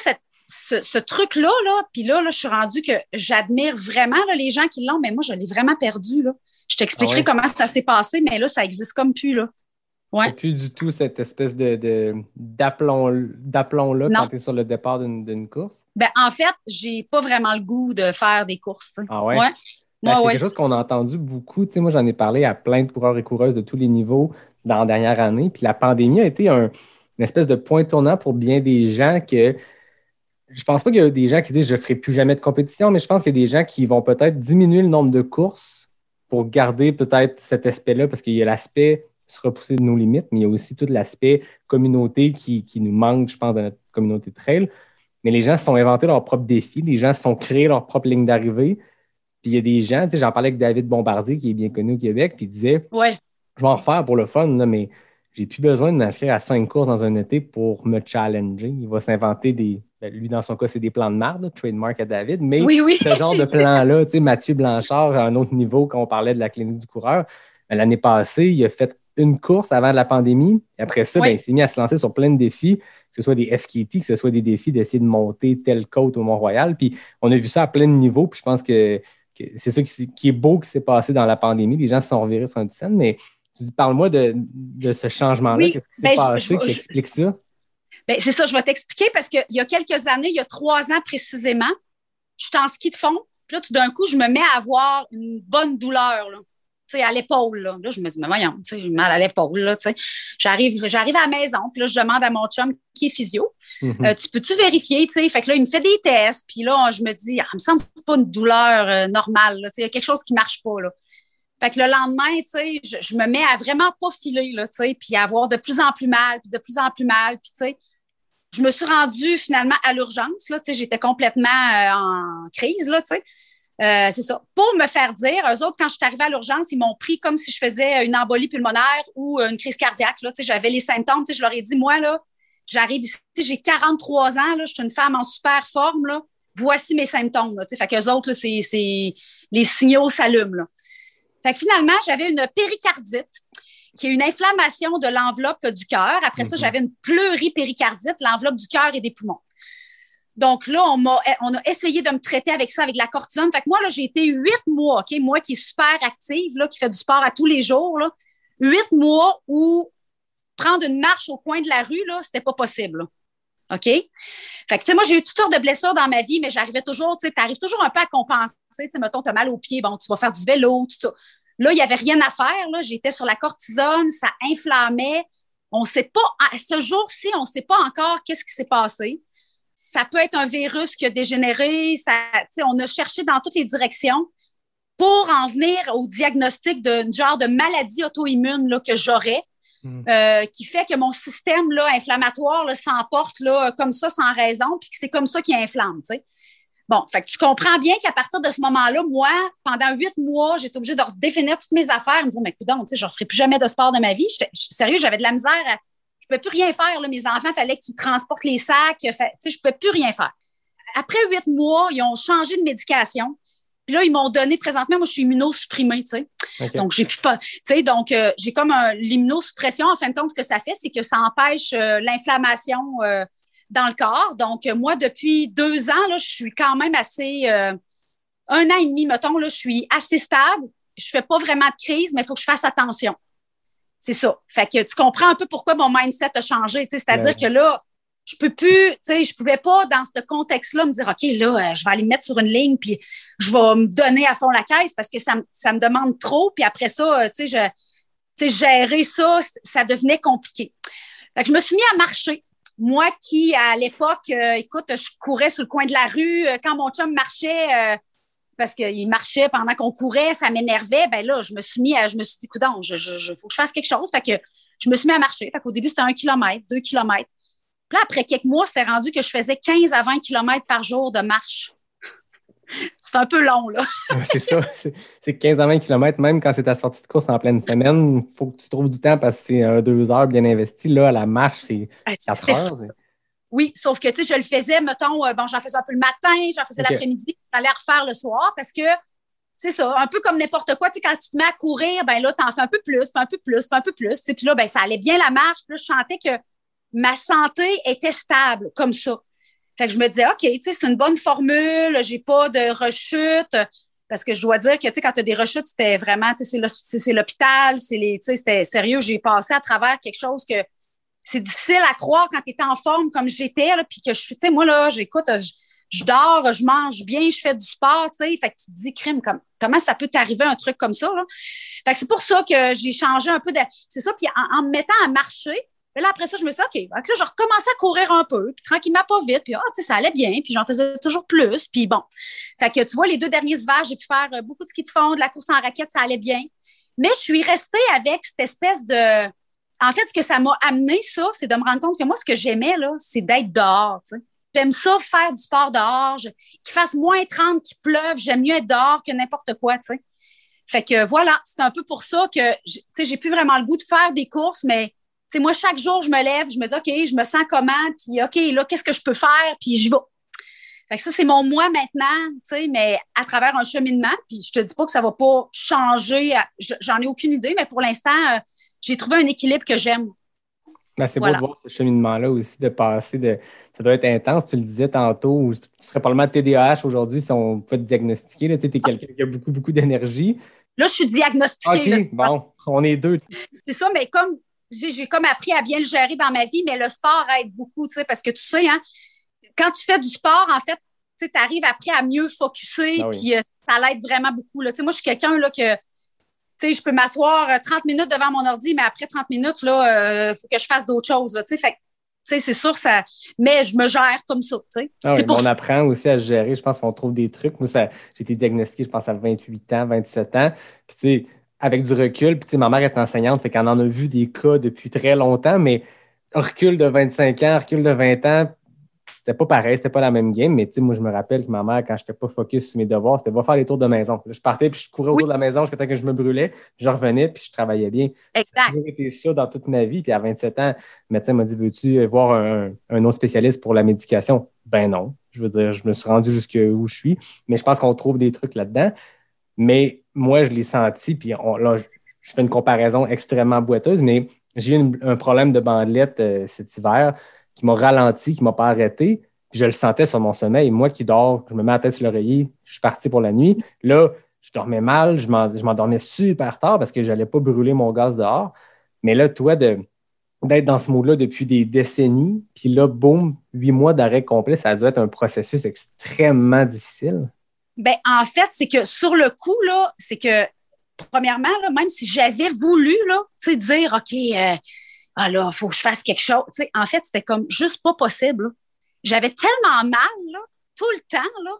ce, ce truc-là, là, puis là, là, je suis rendue que j'admire vraiment là, les gens qui l'ont, mais moi, je l'ai vraiment perdu. Là. Je t'expliquerai ah comment ça s'est passé, mais là, ça n'existe comme plus. Là. Ouais. plus du tout cette espèce de, d'aplomb-là quand tu es sur le départ d'une, course? Ben, en fait, j'ai pas vraiment le goût de faire des courses. Ah ouais? Ben, c'est quelque chose qu'on a entendu beaucoup. moi, j'en ai parlé à plein de coureurs et coureuses de tous les niveaux dans la dernière année. Puis la pandémie a été un, une espèce de point tournant pour bien des gens que je pense pas qu'il y a des gens qui disent je ne ferai plus jamais de compétition, mais je pense qu'il y a des gens qui vont peut-être diminuer le nombre de courses pour garder peut-être cet aspect-là, parce qu'il y a l'aspect se repousser de nos limites, mais il y a aussi tout l'aspect communauté qui, nous manque, je pense, dans notre communauté de trail. Mais les gens se sont inventés leurs propres défis, les gens se sont créés leur propre ligne d'arrivée. Puis il y a des gens, tu sais, j'en parlais avec David Bombardier, qui est bien connu au Québec, puis il disait ouais. Je vais en refaire pour le fun, mais j'ai plus besoin de m'inscrire à cinq courses dans un été pour me challenger. Il va s'inventer des, ben, lui, dans son cas, c'est des plans de marde, trademark à David. Mais ce genre de plan-là, tu sais, Mathieu Blanchard, à un autre niveau, quand on parlait de la clinique du coureur, ben, l'année passée, il a fait une course avant la pandémie. Après ça, ben, il s'est mis à se lancer sur plein de défis, que ce soit des FKT, que ce soit des défis d'essayer de monter telle côte au Mont-Royal. Puis on a vu ça à plein de niveaux. Puis je pense que, c'est ça qui, est beau qui s'est passé dans la pandémie. Les gens se sont revirés sur une scène. Mais tu dis, parle-moi de, ce changement-là. Qu'est-ce qui s'est passé? qui explique ça? Ben, c'est ça, je vais t'expliquer parce qu'il y a quelques années, il y a trois ans précisément, je suis en ski de fond. Puis là, tout d'un coup, je me mets à avoir une bonne douleur. tu sais, à l'épaule. Là. Là, je me dis, mais voyons, tu sais, j'ai mal à l'épaule. Là, tu sais. J'arrive, j'arrive à la maison, puis là, je demande à mon chum qui est physio, Mhm. euh, tu peux-tu vérifier, tu sais? Fait que là, il me fait des tests, puis là, je me dis, ah, il me semble que c'est pas une douleur euh, normale, là, tu sais, il y a quelque chose qui marche pas, là. Fait que le lendemain, tu sais, je, me mets à vraiment pas filer, là, tu sais, puis à avoir de plus en plus mal, puis de plus en plus mal, puis tu sais, je me suis rendue finalement à l'urgence, là, tu sais, j'étais complètement euh, en crise, là, tu sais. Euh, c'est ça. Pour me faire dire, eux autres, quand je suis arrivée à l'urgence, ils m'ont pris comme si je faisais une embolie pulmonaire ou une crise cardiaque. Là, j'avais les symptômes. Je leur ai dit, moi, là, j'arrive ici, j'ai 43 ans, là, je suis une femme en super forme. Là. Voici mes symptômes. Là, fait qu'eux autres, là, c'est, c'est- les signaux s'allument. Là. Fait que finalement, j'avais une péricardite, qui est une inflammation de l'enveloppe du cœur. Après ça, Mhm. j'avais une pleuripéricardite, l'enveloppe du cœur et des poumons. Donc là, on, m'a, on a essayé de me traiter avec ça, avec la cortisone. Fait que moi, là, j'ai été huit mois, OK? Moi qui est super active, là, qui fait du sport à tous les jours, là, huit mois où prendre une marche au coin de la rue, là, c'était pas possible. là. OK? Fait que, tu sais, moi, j'ai eu toutes sortes de blessures dans ma vie, mais j'arrivais toujours, tu sais, t'arrives toujours un peu à compenser. Tu sais, mettons, t'as mal aux pieds, bon, tu vas faire du vélo, tout ça. Là, il n'y avait rien à faire, là. J'étais sur la cortisone, ça inflammait. On ne sait pas, à ce jour-ci, on ne sait pas encore qu'est-ce qui s'est passé. Ça peut être un virus qui a dégénéré. Ça, on a cherché dans toutes les directions pour en venir au diagnostic d'un genre de maladie auto-immune là, que j'aurais, Mm. euh, qui fait que mon système là, inflammatoire là, s'emporte là, comme ça sans raison, puis que c'est comme ça qui inflamme. tu sais. Bon, fait que tu comprends bien qu'à partir de ce moment-là, moi, pendant huit mois, j'étais obligée de redéfinir toutes mes affaires, me dire, mais écoute, tu sais, je ne referai plus jamais de sport de ma vie. Sérieux, j'avais de la misère. à- je ne pouvais plus rien faire. Là. Mes enfants, il fallait qu'ils transportent les sacs. Fait- tu sais, je ne pouvais plus rien faire. Après huit mois, ils ont changé de médication. Puis là, ils m'ont donné, présentement, moi, je suis immunosupprimée, tu sais. Donc, j'ai plus pas. Tu sais, donc, euh, j'ai comme un- l'immunosuppression, en fin de compte, ce que ça fait, c'est que ça empêche euh, l'inflammation euh, dans le corps. Donc, euh, moi, depuis deux ans, là, je suis quand même assez. euh, un an et demi, mettons, là, je suis assez stable. Je fais pas vraiment de crise, mais il faut que je fasse attention. C'est ça. Fait que tu comprends un peu pourquoi mon mindset a changé. C'est-à-dire Ouais. que là, je peux plus, tu sais, je pouvais pas, dans ce contexte-là, me dire, OK, là, euh, je vais aller me mettre sur une ligne, puis je vais me donner à fond la caisse parce que ça, me- ça me demande trop. Puis après ça, tu sais, je, tu sais, gérer ça, ça devenait compliqué. Fait que je me suis mis à marcher. Moi qui, à l'époque, euh, écoute, je courais sur le coin de la rue. euh, quand mon chum marchait, euh, parce qu'il marchait pendant qu'on courait, ça m'énervait. Ben là, je me suis mis à, je me suis dit, coudonc, je, je, je- faut que je fasse quelque chose. Fait que je me suis mis à marcher. Fait qu'au début, c'était un kilomètre, deux kilomètres. Puis là, après quelques mois, c'était rendu que je faisais 15 à 20 kilomètres par jour de marche. C'est un peu long, là. c'est ça. C'est c'est 15 à 20 km, même quand c'est ta sortie de course en pleine semaine. Il faut que tu trouves du temps parce que c'est un deux heures bien investi. Là, à la marche, c'est 4 C'était heures. c'est- Oui, sauf que, tu sais, je le faisais, mettons, euh, bon, j'en faisais un peu le matin, j'en faisais l'après-midi, j'allais refaire le soir parce que, c'est ça, un peu comme n'importe quoi, tu sais, quand tu te mets à courir, ben là, t'en fais un peu plus, puis un peu plus, puis un peu plus, puis là, ben ça allait bien la marche, puis là, je sentais que ma santé était stable, comme ça. Fait que je me disais, OK, tu sais, c'est une bonne formule, j'ai pas de rechute, parce que je dois dire que, tu sais, quand tu as des rechutes, c'était vraiment, tu sais, c'est l'hôpital, c'est les, tu sais, c'était sérieux, j'ai passé à travers quelque chose que c'est difficile à croire quand tu es en forme comme j'étais, puis que je suis, tu sais, moi, là, j'écoute, je, je dors, je mange bien, je fais du sport, tu sais, fait que tu te dis, crime, comme, comment ça peut t'arriver un truc comme ça, là? Fait que c'est pour ça que j'ai changé un peu de, c'est ça, puis en, en me mettant à marcher, mais là, après ça, je me suis dit, OK, là, je recommençais à courir un peu, puis tranquillement, pas vite, puis ah, tu sais, ça allait bien, puis j'en faisais toujours plus, puis bon. Fait que tu vois, les deux derniers hivers, j'ai pu faire euh, beaucoup de ski de fond, de la course en raquette, ça allait bien. Mais je suis restée avec cette espèce de. En fait, ce que ça m'a amené, ça, c'est de me rendre compte que moi, ce que j'aimais, là, c'est d'être dehors. J'aime ça, faire du sport dehors, qu'il fasse moins 30, qu'il pleuve. J'aime mieux être dehors que n'importe quoi, tu sais. Fait que voilà, c'est un peu pour ça que tu sais, j'ai plus vraiment le goût de faire des courses, mais sais, moi, chaque jour, je me lève, je me dis, OK, je me sens comment, puis OK, là, qu'est-ce que je peux faire, puis j'y vais. Fait que ça, c'est mon moi maintenant, tu sais, mais à travers un cheminement. Puis je te dis pas que ça va pas changer. je- J'en ai aucune idée, mais pour l'instant, euh, j'ai trouvé un équilibre que j'aime. Ben, c'est Voilà. beau de voir ce cheminement-là aussi, de passer de. Ça doit être intense, tu le disais tantôt, tu serais probablement TDAH aujourd'hui si on pouvait te diagnostiquer. Tu es quelqu'un qui a beaucoup, beaucoup d'énergie. Là, je suis diagnostiquée. OK, bon, on est deux. c'est ça, mais comme j'ai comme appris à bien le gérer dans ma vie, mais le sport aide beaucoup, tu sais, parce que tu sais, hein, quand tu fais du sport, en fait, tu arrives après à mieux focusser, Ah oui. puis euh, ça l'aide vraiment beaucoup. Là. Moi, je suis quelqu'un là, que je peux m'asseoir 30 minutes devant mon ordi, mais après 30 minutes, là, il faut que je fasse d'autres choses, tu sais. Fait c'est sûr, ça. Mais je me gère comme ça. Ah on apprend aussi à se gérer. Je pense qu'on trouve des trucs. Moi, j'ai été diagnostiqué, je pense, à 28 ans, 27 ans. Puis, tu sais, avec du recul, puis, ma mère est enseignante, fait qu'on en a vu des cas depuis très longtemps, mais recul de 25 ans, recul de 20 ans, c'était pas pareil, c'était pas la même game, mais moi, je me rappelle que ma mère, quand je n'étais pas focus sur mes devoirs, c'était va faire les tours de maison. je partais, puis je courais autour de la maison jusqu'à temps que je me brûlais, je revenais, puis je travaillais bien. Exact. J'ai été ça dans toute ma vie, puis à 27 ans, le médecin m'a dit Veux-tu voir un, autre spécialiste pour la médication? Ben non. Je veux dire, je me suis rendu jusqu'où je suis, mais je pense qu'on trouve des trucs là-dedans. Mais moi, je l'ai senti, puis là, je fais une comparaison extrêmement boiteuse, mais j'ai eu un problème de bandelette euh, cet hiver qui m'a ralenti, qui ne m'a pas arrêté. je le sentais sur mon sommeil. Moi qui dors, je me mets la tête sur l'oreiller, je suis parti pour la nuit. Là, je dormais mal, je m'endormais super tard parce que je n'allais pas brûler mon gaz dehors. Mais là, toi, d'être dans ce mode-là depuis des décennies, puis là, boum, huit mois d'arrêt complet, ça a dû être un processus extrêmement difficile. Ben, en fait, c'est que sur le coup, là, c'est que, premièrement, même si j'avais voulu, là, dire, OK, euh, ah là, faut que je fasse quelque chose. en fait, c'était comme juste pas possible. J'avais tellement mal tout le temps là,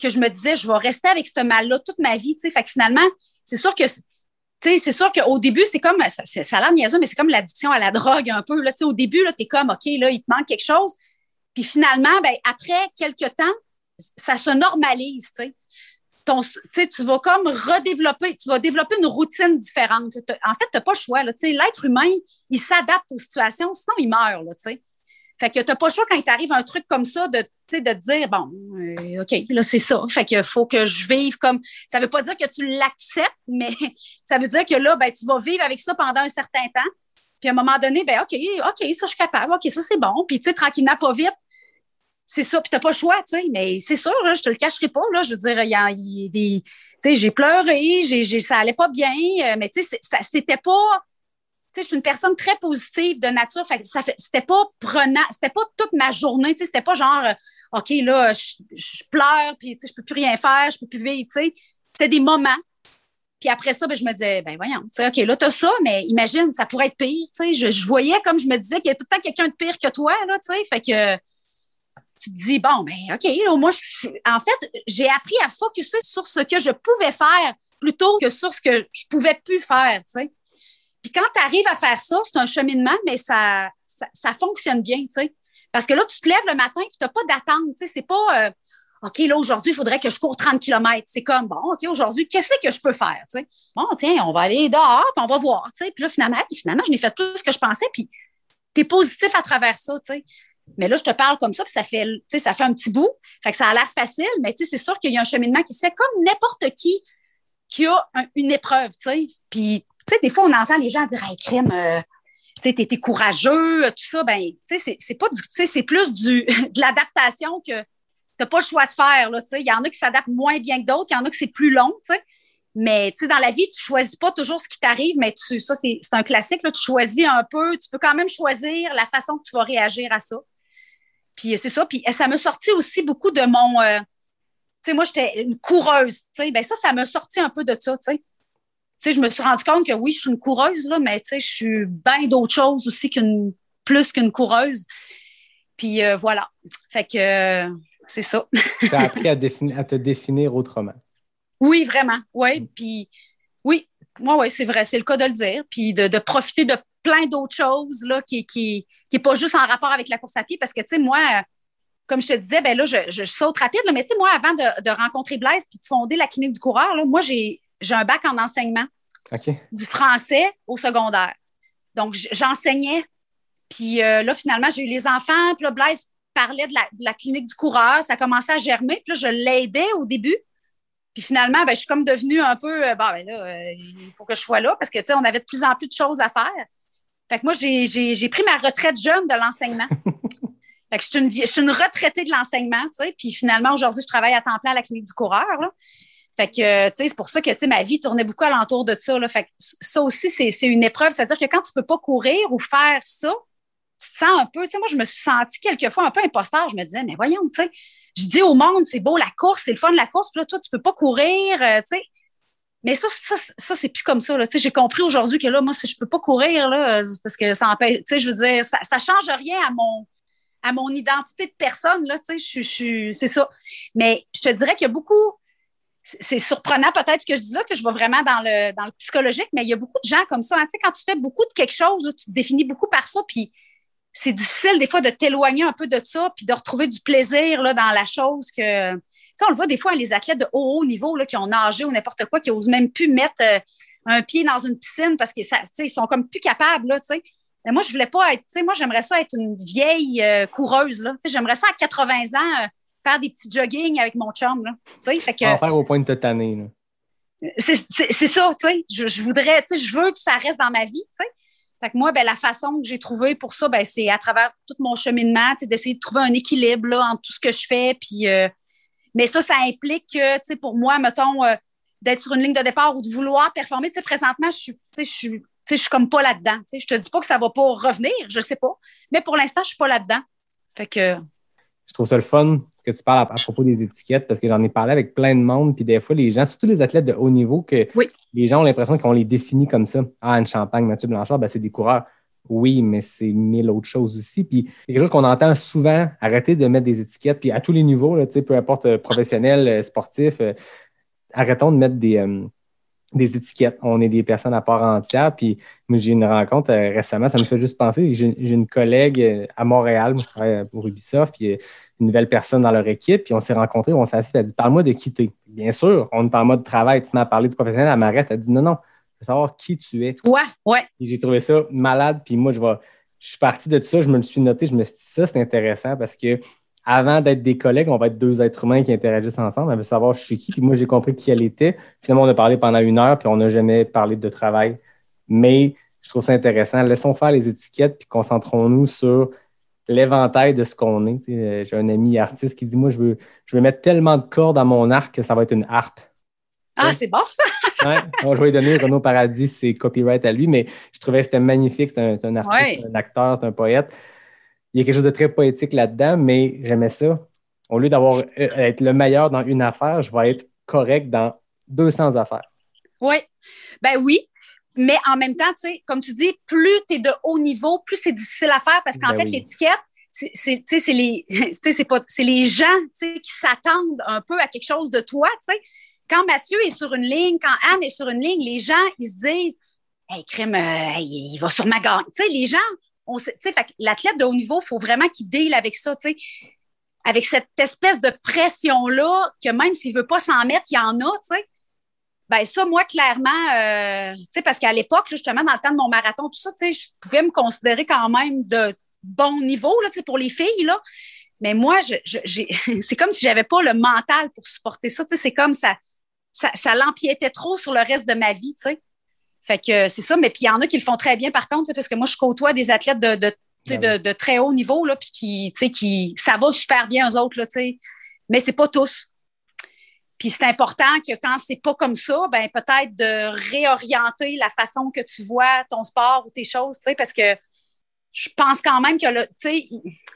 que je me disais, je vais rester avec ce mal-là toute ma vie. Fait que finalement, c'est sûr que c'est sûr qu'au début, c'est comme, ça, ça a l'air niaiseux, mais c'est comme l'addiction à la drogue un peu. Là, au début, tu es comme, OK, là, il te manque quelque chose. Puis finalement, ben, après quelques temps, ça se normalise. sais tu vas comme redévelopper, tu vas développer une routine différente. En fait, tu n'as pas le choix. L'être humain, il s'adapte aux situations, sinon il meurt. Là, fait que tu n'as pas le choix quand il t'arrive un truc comme ça de, de dire bon, euh, OK, là, c'est ça. Fait qu'il faut que je vive comme. Ça ne veut pas dire que tu l'acceptes, mais ça veut dire que là, ben, tu vas vivre avec ça pendant un certain temps. Puis à un moment donné, ben, OK, OK, ça, je suis capable. OK, ça, c'est bon. Puis, tu tranquillement, pas vite, c'est ça, puis t'as pas le choix, tu sais, mais c'est sûr, là, je te le cacherai pas, là, je veux dire, il y a, des, tu sais, j'ai pleuré, ça allait pas bien, euh, mais tu sais, c'était pas, tu sais, je suis une personne très positive de nature, fait ça fait, c'était pas prenant, c'était pas toute ma journée, tu sais, c'était pas genre, euh, OK, là, je, pleure, puis tu sais, je peux plus rien faire, je peux plus vivre, tu sais, c'était des moments, puis après ça, ben, je me disais, ben voyons, OK, là, t'as ça, mais imagine, ça pourrait être pire, tu sais, je, je voyais, comme je me disais, qu'il y a tout le temps quelqu'un de pire que toi, là, tu sais, fait que tu te dis, bon, ben, OK, là, moi, en fait, j'ai appris à focuser sur ce que je pouvais faire plutôt que sur ce que je pouvais plus faire, tu sais. Puis quand tu arrives à faire ça, c'est un cheminement, mais ça, ça, fonctionne bien, tu sais. Parce que là, tu te lèves le matin et tu n'as pas d'attente, tu sais. C'est pas, euh, OK, là, aujourd'hui, il faudrait que je cours 30 km. C'est comme, bon, OK, aujourd'hui, qu'est-ce que je peux faire, tu sais? Bon, tiens, on va aller dehors, puis on va voir, tu sais. Puis là, finalement, finalement, je n'ai fait plus ce que je pensais, puis tu es positif à travers ça, tu sais. Mais là, je te parle comme ça, puis ça fait, ça fait un petit bout. Fait que ça a l'air facile, mais c'est sûr qu'il y a un cheminement qui se fait comme n'importe qui qui a une épreuve, tu. Puis, tu des fois, on entend les gens dire Hey, crème, euh, tu t'es courageux, tout ça. Ben, tu sais, c'est pas du. Tu c'est plus du, de l'adaptation que t'as pas le choix de faire, tu. Il y en a qui s'adaptent moins bien que d'autres, il y en a qui c'est plus long, tu. Mais tu dans la vie, tu choisis pas toujours ce qui t'arrive, mais tu, ça, c'est un classique. Là, tu choisis un peu, tu peux quand même choisir la façon que tu vas réagir à ça. Puis c'est ça. Puis ça m'a sorti aussi beaucoup de mon. Euh, tu sais, moi, j'étais une coureuse. Tu sais, ben ça, ça m'a sorti un peu de ça. Tu sais. Tu sais, je me suis rendu compte que oui, je suis une coureuse, là, mais tu sais, je suis bien d'autres choses aussi qu'une plus qu'une coureuse. Puis euh, voilà. Fait que euh, c'est ça. tu as appris à, à, te définir autrement. Oui, vraiment. Oui. Mm. Puis oui, moi, oui, c'est vrai, c'est le cas de le dire. Puis de, de profiter de plein d'autres choses là, qui, qui, qui n'est pas juste en rapport avec la course à pied. Parce que, tu sais, moi, comme je te disais, ben là, je, saute rapide, mais tu sais, moi, avant de, rencontrer Blaise puis de fonder la clinique du coureur, là, moi, j'ai un bac en enseignement du français au secondaire. Donc, j'enseignais. Puis euh, là, finalement, j'ai eu les enfants. Puis là, Blaise parlait de la, clinique du coureur. Ça a commencé à germer. Puis là, je l'aidais au début. Puis finalement, ben, je suis comme devenue un peu, euh, bon, ben là, euh, il faut que je sois là parce que, tu sais, on avait de plus en plus de choses à faire. Fait que moi, j'ai pris ma retraite jeune de l'enseignement. fait que je suis, une, je suis une retraitée de l'enseignement, tu sais. Puis finalement, aujourd'hui, je travaille à temps plein à la clinique du coureur. Là. Fait que, tu sais, c'est pour ça que, tu sais, ma vie tournait beaucoup alentour de ça. Là. Fait que ça aussi, c'est une épreuve. C'est-à-dire que quand tu ne peux pas courir ou faire ça, tu te sens un peu, tu sais, moi, je me suis sentie quelquefois un peu imposteur. Je me disais, mais voyons, tu sais, je dis au monde, c'est beau la course, c'est le fun de la course, puis là, toi, tu ne peux pas courir, euh, tu sais. Mais ça, ça, ça c'est plus comme ça. J'ai compris aujourd'hui que là, moi, si je peux pas courir, là, parce que ça empêche, je veux dire, ça, ça change rien à mon, à mon identité de personne, là, sais, je, c'est ça. Mais je te dirais qu'il y a beaucoup, c'est surprenant peut-être que je dis là, que je vais vraiment dans le, dans le psychologique, mais il y a beaucoup de gens comme ça. Hein, quand tu fais beaucoup de quelque chose, tu te définis beaucoup par ça, puis c'est difficile des fois de t'éloigner un peu de ça, puis de retrouver du plaisir là, dans la chose que. On le voit des fois, les athlètes de haut, haut niveau là, qui ont nagé ou n'importe quoi, qui n'osent même plus mettre euh, un pied dans une piscine parce qu'ils sont comme plus capables. Là, tu sais. Mais moi, je voulais pas être, moi, j'aimerais ça être une vieille euh, coureuse, là. J'aimerais ça à 80 ans euh, faire des petits jogging avec mon chum, là. Tu sais, fait que. En faire au point de te tanner, là. C'est ça, tu sais. Je, je, voudrais, tu sais, je veux que ça reste dans ma vie, tu sais. Fait que moi, ben, la façon que j'ai trouvé pour ça, ben, c'est à travers tout mon cheminement, d'essayer de trouver un équilibre là, entre tout ce que je fais. Puis, euh, mais ça, ça implique que, tu sais, pour moi, mettons, d'être sur une ligne de départ ou de vouloir performer. Tu sais, présentement, je suis, je suis je suis comme pas là-dedans. Je te dis pas que ça va pas revenir, je sais pas. Mais pour l'instant, je suis pas là-dedans. Fait que. Je trouve ça le fun que tu parles à, propos des étiquettes parce que j'en ai parlé avec plein de monde. Puis des fois, les gens, surtout les athlètes de haut niveau, que les gens ont l'impression qu'on les définit comme ça. Ah, une Champagne, Mathieu Blanchard, ben, c'est des coureurs. Oui, mais c'est mille autres choses aussi. Puis quelque chose qu'on entend souvent, arrêter de mettre des étiquettes, puis à tous les niveaux, peu importe euh, professionnel, euh, sportif, euh, arrêtons de mettre des, étiquettes. On est des personnes à part entière. Puis j'ai une rencontre récemment, ça me fait juste penser. J'ai une collègue à Montréal, je travaille pour Ubisoft, puis une nouvelle personne dans leur équipe, puis on s'est rencontrés, on s'est assis, elle a dit Parle-moi de quitter. Bien sûr, on est en mode travail, tu m'as parlé de professionnel, elle m'arrête, elle dit Non, non, savoir qui tu es. Ouais, ouais. J'ai trouvé ça malade, puis moi, je vais. Je suis parti de tout ça, je me le suis noté, je me suis dit ça, c'est intéressant parce que avant d'être des collègues, on va être deux êtres humains qui interagissent ensemble. Elle veut savoir je suis qui. Puis moi, j'ai compris qui elle était. Finalement, on a parlé pendant une heure, puis on n'a jamais parlé de travail. Mais je trouve ça intéressant. Laissons faire les étiquettes, puis concentrons-nous sur l'éventail de ce qu'on est. Euh, j'ai un ami artiste qui dit Moi, je veux, je veux mettre tellement de cordes à mon arc que ça va être une harpe. Ah, c'est bon ça! ouais, je vais donner Renaud Paradis, c'est copyright à lui, mais je trouvais que c'était magnifique. C'est un, artiste, un acteur, c'est un poète il y a quelque chose de très poétique là-dedans, mais j'aimais ça. Au lieu d'avoir euh, être le meilleur dans une affaire, je vais être correct dans 200 affaires. Oui, ben oui. Mais en même temps, tu sais, comme tu dis, plus tu es de haut niveau, plus c'est difficile à faire parce qu'en ben fait, l'étiquette, c'est les, les gens qui s'attendent un peu à quelque chose de toi. sais. Quand Mathieu est sur une ligne, quand Anne est sur une ligne, les gens, ils se disent Hey, crème, euh, il va sur ma gagner. Les gens l'athlète de haut niveau, il faut vraiment qu'il deal avec ça, avec cette espèce de pression-là, que même s'il ne veut pas s'en mettre, il y en a, tu sais. Ben ça, moi, clairement, euh, parce qu'à l'époque, justement, dans le temps de mon marathon, tout ça, je pouvais me considérer quand même de bon niveau là, pour les filles. Là. Mais moi, c'est comme si je n'avais pas le mental pour supporter ça. C'est comme ça, ça, ça l'empiétait trop sur le reste de ma vie. sais. Fait que c'est ça, mais puis il y en a qui le font très bien par contre, parce que moi, je côtoie des athlètes de, de, ben de, très haut niveau, là, puis qui, qui, ça va super bien aux autres, là, mais c'est pas tous. Puis c'est important que quand c'est pas comme ça, ben peut-être de réorienter la façon que tu vois ton sport ou tes choses, parce que je pense quand même que le,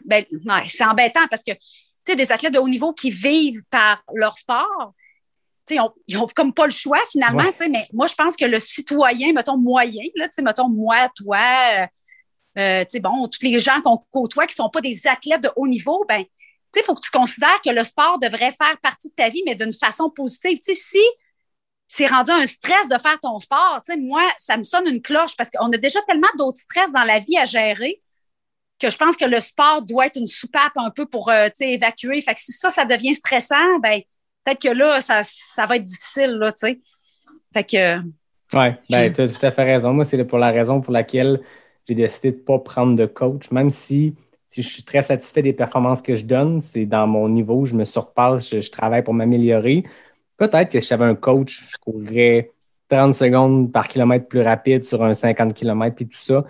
ben, c'est embêtant parce que tu sais, des athlètes de haut niveau qui vivent par leur sport, ils n'ont comme pas le choix finalement, mais moi, je pense que le citoyen, mettons, moyen, là, mettons, moi, toi, euh, euh bon, tous les gens qu'on côtoie qui ne sont pas des athlètes de haut niveau, ben, il faut que tu considères que le sport devrait faire partie de ta vie, mais d'une façon positive. si c'est rendu un stress de faire ton sport, moi, ça me sonne une cloche parce qu'on a déjà tellement d'autres stress dans la vie à gérer que je pense que le sport doit être une soupape un peu pour euh, évacuer. Fait que si ça, ça devient stressant, ben peut-être que là, ça, ça, va être difficile, là, tu sais. Fait que. Oui, ben, tu as tout à fait raison. Moi, c'est pour la raison pour laquelle j'ai décidé de ne pas prendre de coach, même si, si, je suis très satisfait des performances que je donne, c'est dans mon niveau, je me surpasse, je, travaille pour m'améliorer. Peut-être que si j'avais un coach, je courrais 30 secondes par kilomètre plus rapide sur un 50 km puis tout ça.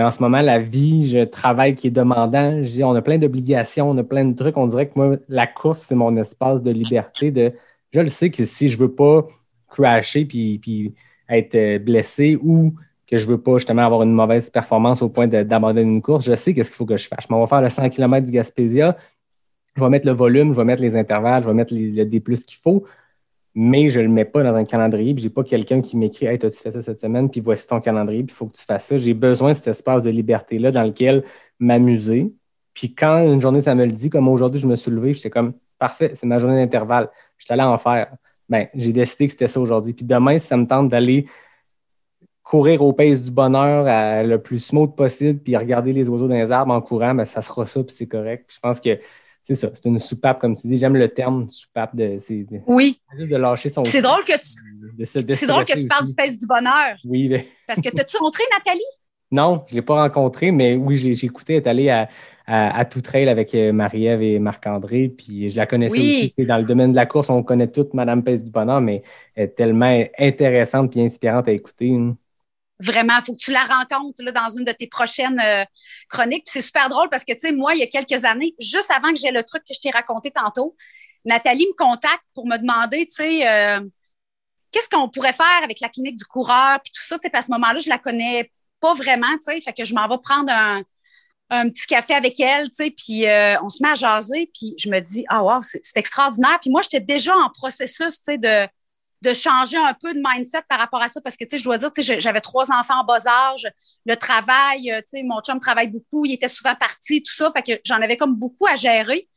Mais en ce moment, la vie, je travaille qui est demandant. on a plein d'obligations, on a plein de trucs. On dirait que moi, la course, c'est mon espace de liberté. Je le sais que si je ne veux pas crasher puis, être euh, blessé ou que je ne veux pas justement avoir une mauvaise performance au point d'abandonner une course, je sais qu'est-ce qu'il faut que je fasse. Je m'en vais faire le 100 km du Gaspésia, je vais mettre le volume, je vais mettre les intervalles, je vais mettre les, D qu'il faut. Mais je ne le mets pas dans un calendrier, puis je n'ai pas quelqu'un qui m'écrit Hey, as-tu fait ça cette semaine, puis voici ton calendrier, puis il faut que tu fasses ça. J'ai besoin de cet espace de liberté-là dans lequel m'amuser. Puis quand une journée, ça me le dit, comme aujourd'hui, je me suis levé, j'étais comme Parfait, c'est ma journée d'intervalle. Je suis allé en faire. Ben, j'ai décidé que c'était ça aujourd'hui. Puis demain, si ça me tente d'aller courir au pace du bonheur le plus smooth possible, puis regarder les oiseaux dans les arbres en courant, ben, ça sera ça, puis c'est correct. Je pense que c'est ça, c'est une soupape, comme tu dis. J'aime le terme soupape de, oui. de lâcher son. C'est drôle que tu. C'est drôle que tu parles du pace du bonheur. Oui, mais... Parce que t'as-tu rencontré Nathalie? Non, je ne l'ai pas rencontré, mais oui, j'ai écouté. Elle est allée à, à, Tout Trail avec euh, Marie-Ève et Marc-André. Puis je la connaissais aussi. Dans le domaine de la course, on connaît toute Madame Pace du Bonheur, mais elle est tellement intéressante et inspirante à écouter. Hein. Vraiment, il faut que tu la rencontres là, dans une de tes prochaines euh, chroniques. c'est super drôle parce que, tu sais, moi, il y a quelques années, juste avant que j'ai le truc que je t'ai raconté tantôt, Nathalie me contacte pour me demander, tu sais, euh, qu'est-ce qu'on pourrait faire avec la clinique du coureur, puis tout ça, tu sais, à ce moment-là, je la connais pas vraiment, tu sais, fait que je m'en vais prendre un, petit café avec elle, tu sais, puis euh, on se met à jaser, puis je me dis, ah wow, c'est extraordinaire. Puis moi, j'étais déjà en processus, tu sais, de, de changer un peu de mindset par rapport à ça, parce que, tu sais, je dois dire, tu sais, j'avais trois enfants en bas âge, le travail, euh, tu sais, mon chum travaille beaucoup, il était souvent parti, tout ça, fait que j'en avais comme beaucoup à gérer.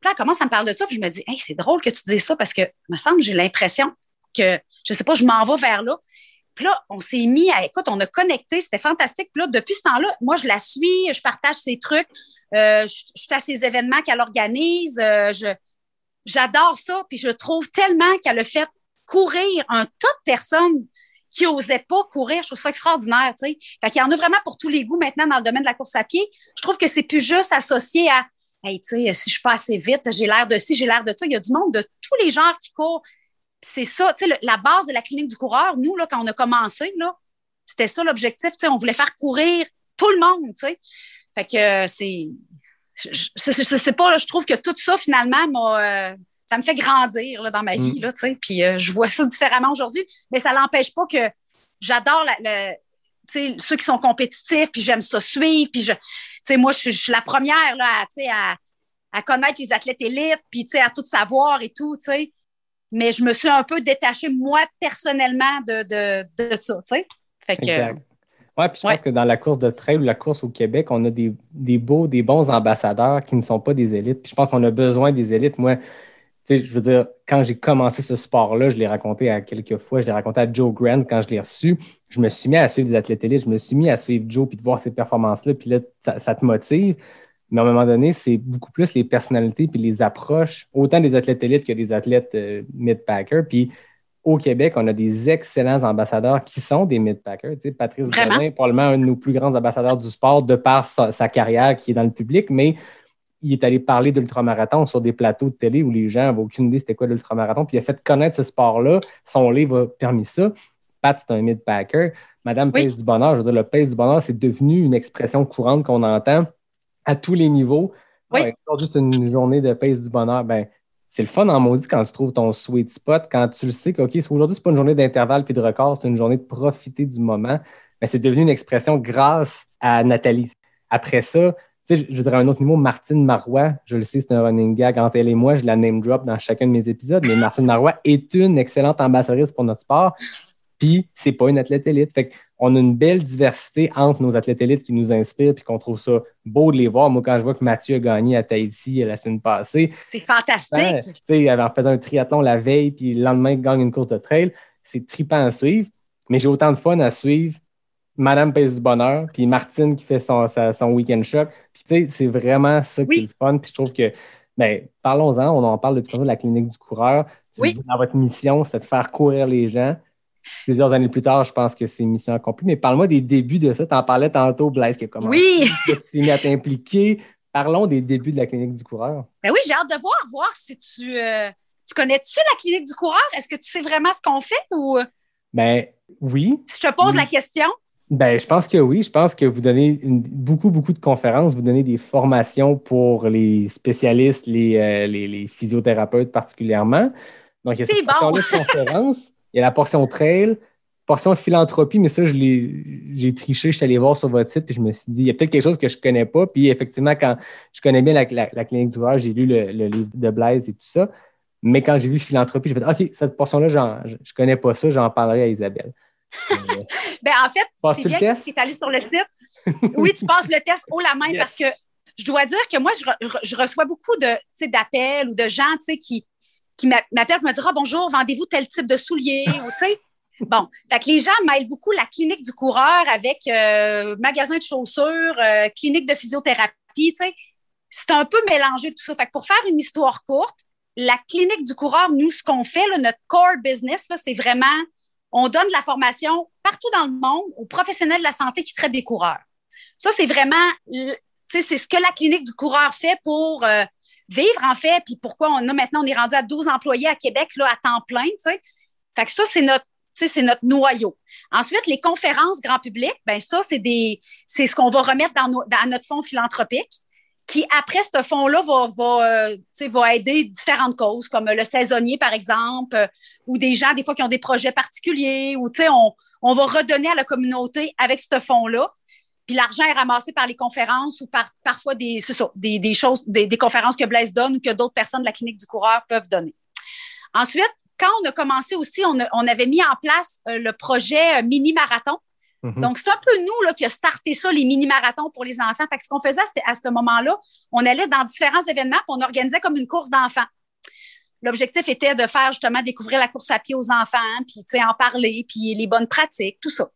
Puis là, elle commence à me parler de ça, puis je me dis, hey, c'est drôle que tu dises ça, parce que, me semble, j'ai l'impression que, je sais pas, je m'en vais vers là. Puis là, on s'est mis à, écoute, on a connecté, c'était fantastique. Puis là, depuis ce temps-là, moi, je la suis, je partage ses trucs, euh, je, suis à ses événements qu'elle organise. Euh, je, j'adore ça. Puis je trouve tellement qu'elle a fait courir un tas de personnes qui n'osaient pas courir. Je trouve ça extraordinaire, tu sais. Fait qu'il y en a vraiment pour tous les goûts maintenant dans le domaine de la course à pied. Je trouve que c'est plus juste associé à, hey, tu sais, si je passe assez vite, j'ai l'air de ci, j'ai l'air de ça. Il y a du monde de tous les genres qui courent c'est ça, tu sais, la base de la clinique du coureur, nous, là, quand on a commencé, c'était ça l'objectif, on voulait faire courir tout le monde, tu sais. Fait que euh, c'est. Je pas, je trouve que tout ça, finalement, euh, ça me fait grandir là, dans ma vie, mm. là. Puis euh, je vois ça différemment aujourd'hui, mais ça n'empêche pas que j'adore ceux qui sont compétitifs, puis j'aime ça suivre, puis je, moi, je, suis la première là, à, à, à connaître les athlètes élites, puis à tout savoir et tout, mais je me suis un peu détachée, moi, personnellement, de, de, ça, tu sais. Fait que, Oui, puis je pense que dans la course de trail ou la course au Québec, on a des, beaux, des bons ambassadeurs qui ne sont pas des élites. Puis je pense qu'on a besoin des élites. Moi, sais, je veux dire, quand j'ai commencé ce sport-là, je l'ai raconté à quelques fois, je l'ai raconté à Joe Grant quand je l'ai reçu. Je me suis mis à suivre des athlètes élites, je me suis mis à suivre Joe puis de voir ses performances-là, puis là, ça te motive. Mais à un moment donné, c'est beaucoup plus les personnalités puis les approches, autant des athlètes élites que des athlètes euh, mid-packer. Puis au Québec, on a des excellents ambassadeurs qui sont des mid-packers. Tu sais, Patrice Bellin, probablement un de nos plus grands ambassadeurs du sport de par sa, carrière qui est dans le public, mais il est allé parler d'ultramarathon sur des plateaux de télé où les gens n'avaient aucune idée c'était quoi l'ultramarathon, puis il a fait connaître ce sport-là. Son livre a permis ça. Pat, c'est un mid-packer. Madame Pace du Bonheur, je veux dire, le Pace du Bonheur, c'est devenu une expression courante qu'on entend à tous les niveaux. Oui. juste une journée de pace du bonheur, ben, c'est le fun en maudit quand tu trouves ton sweet spot, quand tu le sais qu'aujourd'hui, aujourd'hui, ce n'est pas une journée d'intervalle puis de record, c'est une journée de profiter du moment. Ben, c'est devenu une expression grâce à Nathalie. Après ça, sais, je voudrais un autre niveau, Martine Marois, je le sais, c'est un running gag entre elle et moi, je la name drop dans chacun de mes épisodes, mais Martine Marois est une excellente ambassadrice pour notre sport. Puis, c'est pas une athlète élite. Fait on a une belle diversité entre nos athlètes élites qui nous inspirent puis qu'on trouve ça beau de les voir. Moi, quand je vois que Mathieu a gagné à Tahiti la semaine passée. C'est fantastique. Tu sais, en faisant un triathlon la veille puis le lendemain, il gagne une course de trail. C'est trippant à suivre. Mais j'ai autant de fun à suivre Madame Pace du Bonheur, puis Martine qui fait son, son week-end shop. Puis, tu sais, c'est vraiment ça qui est le fun. Puis, je trouve que, ben, parlons-en, on en parle depuis de la clinique du coureur. Oui. dans votre mission, c'est de faire courir les gens plusieurs années plus tard, je pense que c'est mission accomplie. Mais parle-moi des débuts de ça. Tu en parlais tantôt, Blaise, qui a commencé. Oui! Tu t'es mis à t'impliquer. Parlons des débuts de la clinique du coureur. Ben oui, j'ai hâte de voir, voir si tu, euh, tu connais-tu la clinique du coureur? Est-ce que tu sais vraiment ce qu'on fait ou? Ben oui. Si je te pose la question. Ben, je pense que oui. Je pense que vous donnez beaucoup, beaucoup de conférences, vous donnez des formations pour les spécialistes, les, euh, les, physiothérapeutes particulièrement. Donc, il y a cette bon. de conférences. Il y a la portion trail, portion philanthropie, mais ça, je j'ai triché, je suis allé voir sur votre site, puis je me suis dit, il y a peut-être quelque chose que je ne connais pas. Puis effectivement, quand je connais bien la, clinique du j'ai lu le, livre de Blaise et tout ça. Mais quand j'ai vu philanthropie, j'ai fait OK, cette portion-là, je ne connais pas ça, j'en parlerai à Isabelle. Ben, en fait, c'est bien que tu es allé sur le site. oui, tu passes le test haut la main parce que je dois dire que moi, je, reçois beaucoup d'appels ou de gens qui, qui m'appellent pour me dire ah, bonjour, vendez-vous tel type de souliers ou tu sais. Bon, fait que les gens mêlent beaucoup la clinique du coureur avec euh, magasin de chaussures, euh, clinique de physiothérapie, tu sais. C'est un peu mélangé tout ça. Fait que pour faire une histoire courte, la clinique du coureur, nous, ce qu'on fait, notre core business, c'est vraiment, on donne de la formation partout dans le monde aux professionnels de la santé qui traitent des coureurs. Ça, c'est vraiment, c'est ce que la clinique du coureur fait pour euh, vivre, en fait, puis pourquoi on a maintenant, on est rendu à 12 employés à Québec, là, à temps plein, tu sais. Ça, c'est notre c'est notre noyau. Ensuite, les conférences grand public, ben ça, c'est des, ce qu'on va remettre dans, dans, notre fonds philanthropique, qui après ce fonds-là va, va, euh, va aider différentes causes, comme le saisonnier, par exemple, euh, ou des gens, des fois, qui ont des projets particuliers, ou on, on va redonner à la communauté avec ce fonds-là. Puis l'argent est ramassé par les conférences ou par parfois des, ça, des, des, choses, des, des conférences que Blaise donne ou que d'autres personnes de la clinique du coureur peuvent donner. Ensuite, quand on a commencé aussi, on, avait mis en place euh, le projet euh, mini-marathon. Mhm. Donc, c'est un peu nous là, qui a starté ça, les mini-marathons pour les enfants. Fait ce qu'on faisait à ce moment-là, on allait dans différents événements, puis on organisait comme une course d'enfants. L'objectif était de faire justement découvrir la course à pied aux enfants, puis en parler, puis les bonnes pratiques, tout ça.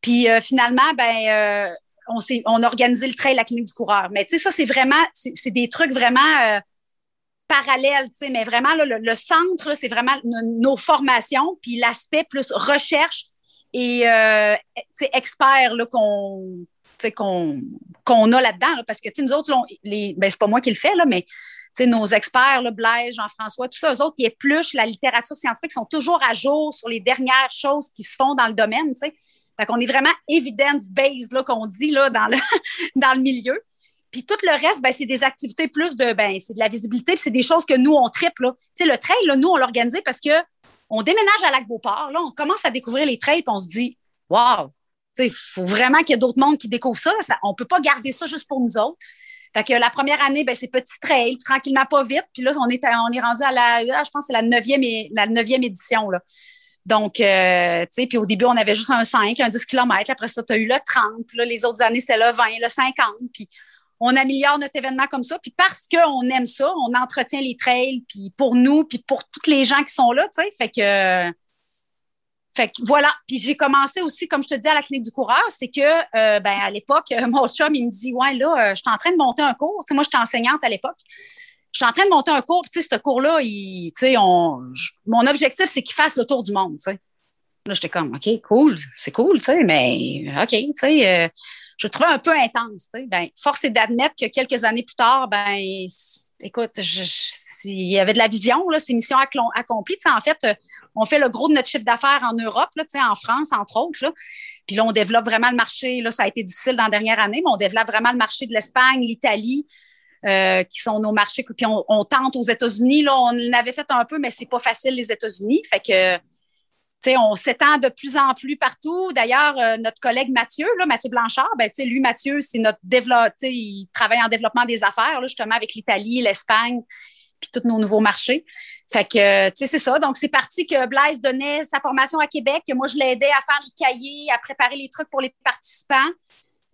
Puis euh, finalement, ben, on, on a organisé le trail à la clinique du coureur. Mais ça, c'est vraiment, c'est des trucs vraiment parallèle, tu sais, mais vraiment, le, centre, c'est vraiment nos formations, puis l'aspect plus recherche et euh, expert qu'on qu'on a là-dedans, parce que nous autres, les, ben, c'est pas moi qui le fais, là, mais nos experts, là, Blaise, Jean-François, tout ça, eux autres, ils épluchent la littérature scientifique, sont toujours à jour sur les dernières choses qui se font dans le domaine. sais. Fait qu'on est vraiment evidence-based, qu'on dit là, dans, le, dans le milieu. Puis tout le reste, ben, c'est des activités plus de, ben, c'est de la visibilité, c'est des choses que nous, on triple. Tu sais, le trail, là, nous, on l'organise parce que on déménage à Lac-Beauport. Là, on commence à découvrir les trails, puis on se dit, wow, il faut vraiment qu'il y ait d'autres mondes qui découvrent ça, On ne peut pas garder ça juste pour nous autres. Fait que la première année, ben, c'est petit trail, tranquillement, pas vite. Puis là, on est, on est rendu à la, ah, je pense, c'est la neuvième, la neuvième édition. Là. Donc, euh, tu sais, puis au début, on avait juste un 5, un 10 km. Après ça, tu as eu le 30. Puis là, les autres années, c'était le 20, le 50. Puis on améliore notre événement comme ça. Puis parce qu'on aime ça, on entretient les trails, puis pour nous, puis pour tous les gens qui sont là, tu sais. Fait que, fait que voilà. Puis j'ai commencé aussi, comme je te dis, à la clinique du coureur, c'est que, euh, ben, à l'époque, mon chum, il me dit, ouais, là, euh, je suis en train de monter un cours. Moi, j'étais enseignante à l'époque. Je suis en train de monter un cours, tu sais, ce cours-là, tu sais, mon objectif, c'est qu'il fasse le tour du monde. Là, j'étais comme, OK, cool, c'est cool, tu sais, mais OK, tu sais, euh, je trouvais un peu intense. Ben, force est d'admettre que quelques années plus tard, ben, écoute, il y avait de la vision, là, c'est mission accomplie. en fait, euh, on fait le gros de notre chiffre d'affaires en Europe, là, en France, entre autres. Là. Puis là, on développe vraiment le marché. Là, ça a été difficile dans la dernière année, mais on développe vraiment le marché de l'Espagne, l'Italie, euh, qui sont nos marchés. Puis on, on tente aux États-Unis. Là, on l'avait fait un peu, mais c'est pas facile, les États-Unis. Fait que on s'étend de plus en plus partout. D'ailleurs, euh, notre collègue Mathieu, là, Mathieu Blanchard, ben, lui, Mathieu, c'est notre il travaille en développement des affaires, justement, avec l'Italie, l'Espagne, puis tous nos nouveaux marchés. Fait que, c'est ça. Donc, c'est parti que Blaise donnait sa formation à Québec, que moi, je l'aidais à faire les cahiers, à préparer les trucs pour les participants.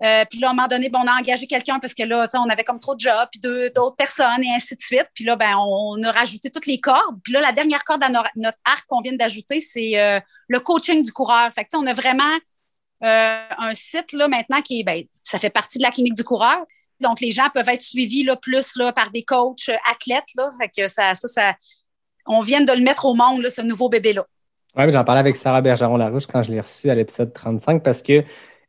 Euh, puis là, à un moment donné, ben, on a engagé quelqu'un parce que là, on avait comme trop de jobs, puis d'autres personnes, et ainsi de suite. Puis là, ben, on, a rajouté toutes les cordes. Puis là, la dernière corde à notre arc qu'on vient d'ajouter, c'est euh, le coaching du coureur. Fait que, on a vraiment euh, un site là, maintenant qui ben, ça fait partie de la clinique du coureur. Donc, les gens peuvent être suivis là, plus là, par des coachs athlètes. Fait que ça, ça, on vient de le mettre au monde, ce nouveau bébé-là. Oui, j'en parlais avec Sarah Bergeron-Larouche quand je l'ai reçu à l'épisode 35 parce que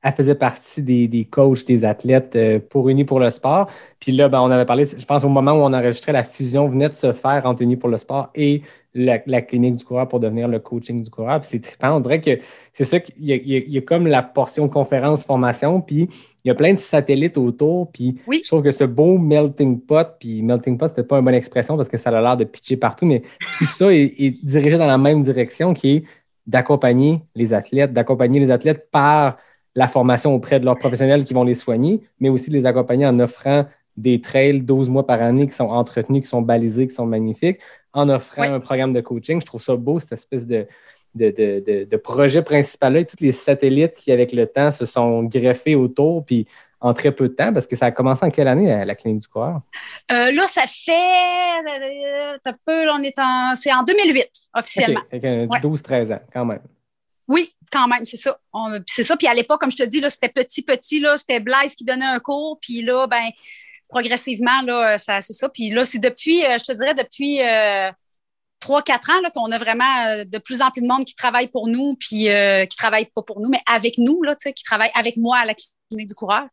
elle faisait partie des, des coachs, des athlètes euh, pour Unis pour le sport. Puis là, ben, on avait parlé, je pense, au moment où on enregistrait, la fusion venait de se faire entre Unis pour le sport et la, clinique du coureur pour devenir le coaching du coureur. Puis c'est trippant. On dirait que c'est ça qu'il y, y, a comme la portion conférence, formation, puis il y a plein de satellites autour. Puis je trouve que ce beau melting pot, puis melting pot, c'était pas une bonne expression parce que ça a l'air de pitcher partout, mais tout ça est, est dirigé dans la même direction qui est d'accompagner les athlètes, d'accompagner les athlètes par la formation auprès de leurs professionnels qui vont les soigner, mais aussi de les accompagner en offrant des trails 12 mois par année qui sont entretenus, qui sont balisés, qui sont magnifiques, en offrant un programme de coaching. Je trouve ça beau, cette espèce de, de, projet principal-là, tous les satellites qui, avec le temps, se sont greffés autour, puis en très peu de temps, parce que ça a commencé en quelle année, la clinique du coureur? Euh, là, ça fait. Un peu, on est en. C'est en 2008, officiellement. 12-13 ans, quand même. Oui, quand même, c'est ça. C'est ça. Puis à l'époque, comme je te dis, c'était petit, petit, là, c'était Blaise qui donnait un cours. Puis là, ben, progressivement, là, c'est ça. Puis là, c'est depuis, euh, je te dirais, depuis euh, trois, quatre ans qu'on a vraiment euh, de plus en plus de monde qui travaille pour nous, puis qui qui travaille pas pour nous, mais avec nous, là, qui travaille avec moi à la clinique du coureur.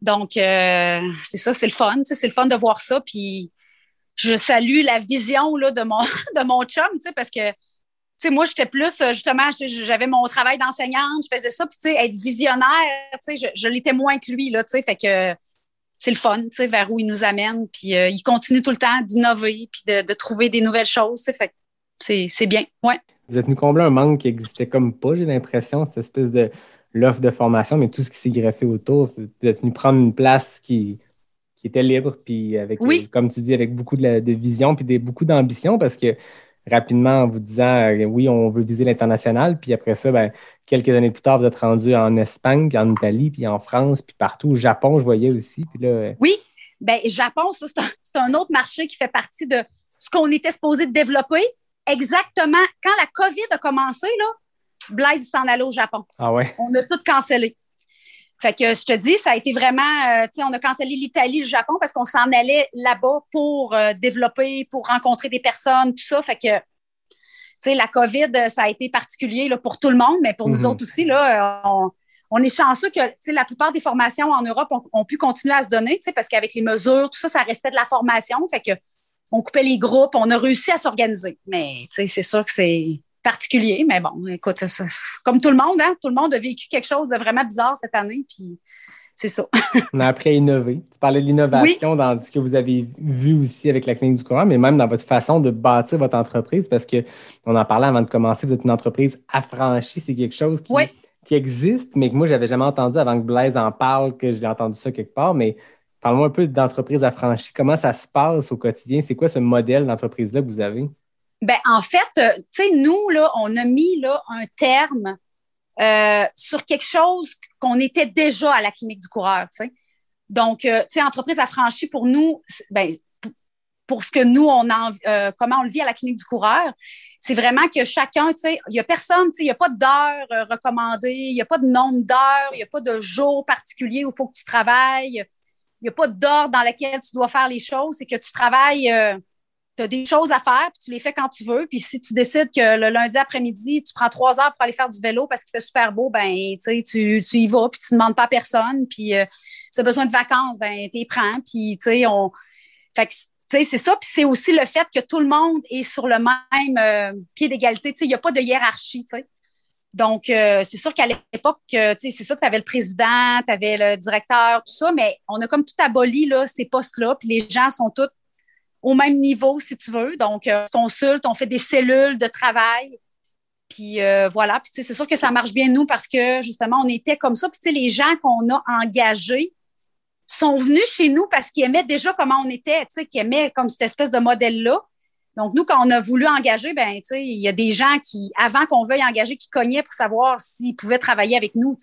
Donc, c'est ça, c'est le fun. C'est le fun de voir ça. Puis je salue la vision là, de, mon, de mon chum, parce que sais, moi, j'étais plus, euh, justement, j'avais mon travail d'enseignante, je faisais ça, puis, tu sais, être visionnaire, tu sais, je, l'étais moins que lui, là, tu sais, fait que c'est le fun, tu sais, vers où il nous amène, puis euh, il continue tout le temps d'innover, puis de, trouver des nouvelles choses, fait que c'est bien, ouais. Vous êtes venu combler un manque qui existait comme pas, j'ai l'impression, cette espèce de l'offre de formation, mais tout ce qui s'est greffé autour, vous êtes venu prendre une place qui, qui était libre, puis avec, comme tu dis, avec beaucoup de, de vision, puis des, beaucoup d'ambition, parce que rapidement en vous disant euh, oui, on veut viser l'international. Puis après ça, ben, quelques années plus tard, vous êtes rendu en Espagne, puis en Italie, puis en France, puis partout. Au Japon, je voyais aussi. Puis là, euh, oui, bien, Japon, c'est un, autre marché qui fait partie de ce qu'on était supposé de développer. Exactement. Quand la COVID a commencé, là, Blaise s'en allait au Japon. Ah ouais? On a tout cancellé. Fait que je te dis, ça a été vraiment, euh, tu sais, on a cancellé l'Italie, le Japon parce qu'on s'en allait là-bas pour euh, développer, pour rencontrer des personnes, tout ça. Fait que, tu sais, la COVID, ça a été particulier là, pour tout le monde, mais pour nous mhm. autres aussi, là, on, est chanceux que, tu sais, la plupart des formations en Europe ont, pu continuer à se donner, tu sais, parce qu'avec les mesures, tout ça, ça restait de la formation. Fait que, on coupait les groupes, on a réussi à s'organiser. Mais, tu sais, c'est sûr que c'est particulier, mais bon, écoute, comme tout le monde, hein, tout le monde a vécu quelque chose de vraiment bizarre cette année, puis c'est ça. on a appris à innover. Tu parlais de l'innovation dans ce que vous avez vu aussi avec la clinique du courant, mais même dans votre façon de bâtir votre entreprise, parce que on en parlait avant de commencer, vous êtes une entreprise affranchie, c'est quelque chose qui, qui existe, mais que moi, j'avais jamais entendu avant que Blaise en parle, que j'ai entendu ça quelque part, mais parle-moi un peu d'entreprise affranchie. Comment ça se passe au quotidien? C'est quoi ce modèle d'entreprise-là que vous avez? Ben, en fait, euh, tu sais, nous, là, on a mis là, un terme euh, sur quelque chose qu'on était déjà à la clinique du coureur. Donc, euh, tu sais, entreprise affranchie pour nous, ben, pour ce que nous, on a, comment on le vit à la clinique du coureur, c'est vraiment que chacun, tu sais, il n'y a personne, tu sais, il n'y a pas d'heure recommandée, il n'y a pas de nombre d'heures, il n'y a pas de jour particulier où il faut que tu travailles, il n'y a pas d'ordre dans lequel tu dois faire les choses, c'est que tu travailles des choses à faire, puis tu les fais quand tu veux. Puis si tu décides que le lundi après-midi, tu prends trois heures pour aller faire du vélo parce qu'il fait super beau, ben tu, tu y vas, puis tu ne demandes pas à personne. Puis euh, tu as besoin de vacances, ben tu les prends. Puis tu sais, on. Fait que, c'est ça. Puis c'est aussi le fait que tout le monde est sur le même euh, pied d'égalité. Il n'y a pas de hiérarchie. sais. Donc, euh, c'est sûr qu'à l'époque, c'est ça que tu avais le président, tu avais le directeur, tout ça, mais on a comme tout aboli là, ces postes-là, puis les gens sont tous au même niveau, si tu veux. Donc, euh, on consulte, on fait des cellules de travail. Puis euh, voilà, c'est sûr que ça marche bien nous parce que justement, on était comme ça. Puis les gens qu'on a engagés sont venus chez nous parce qu'ils aimaient déjà comment on était, qui aimaient comme cette espèce de modèle-là. Donc, nous, quand on a voulu engager, ben, il y a des gens qui, avant qu'on veuille engager, qui cognaient pour savoir s'ils pouvaient travailler avec nous.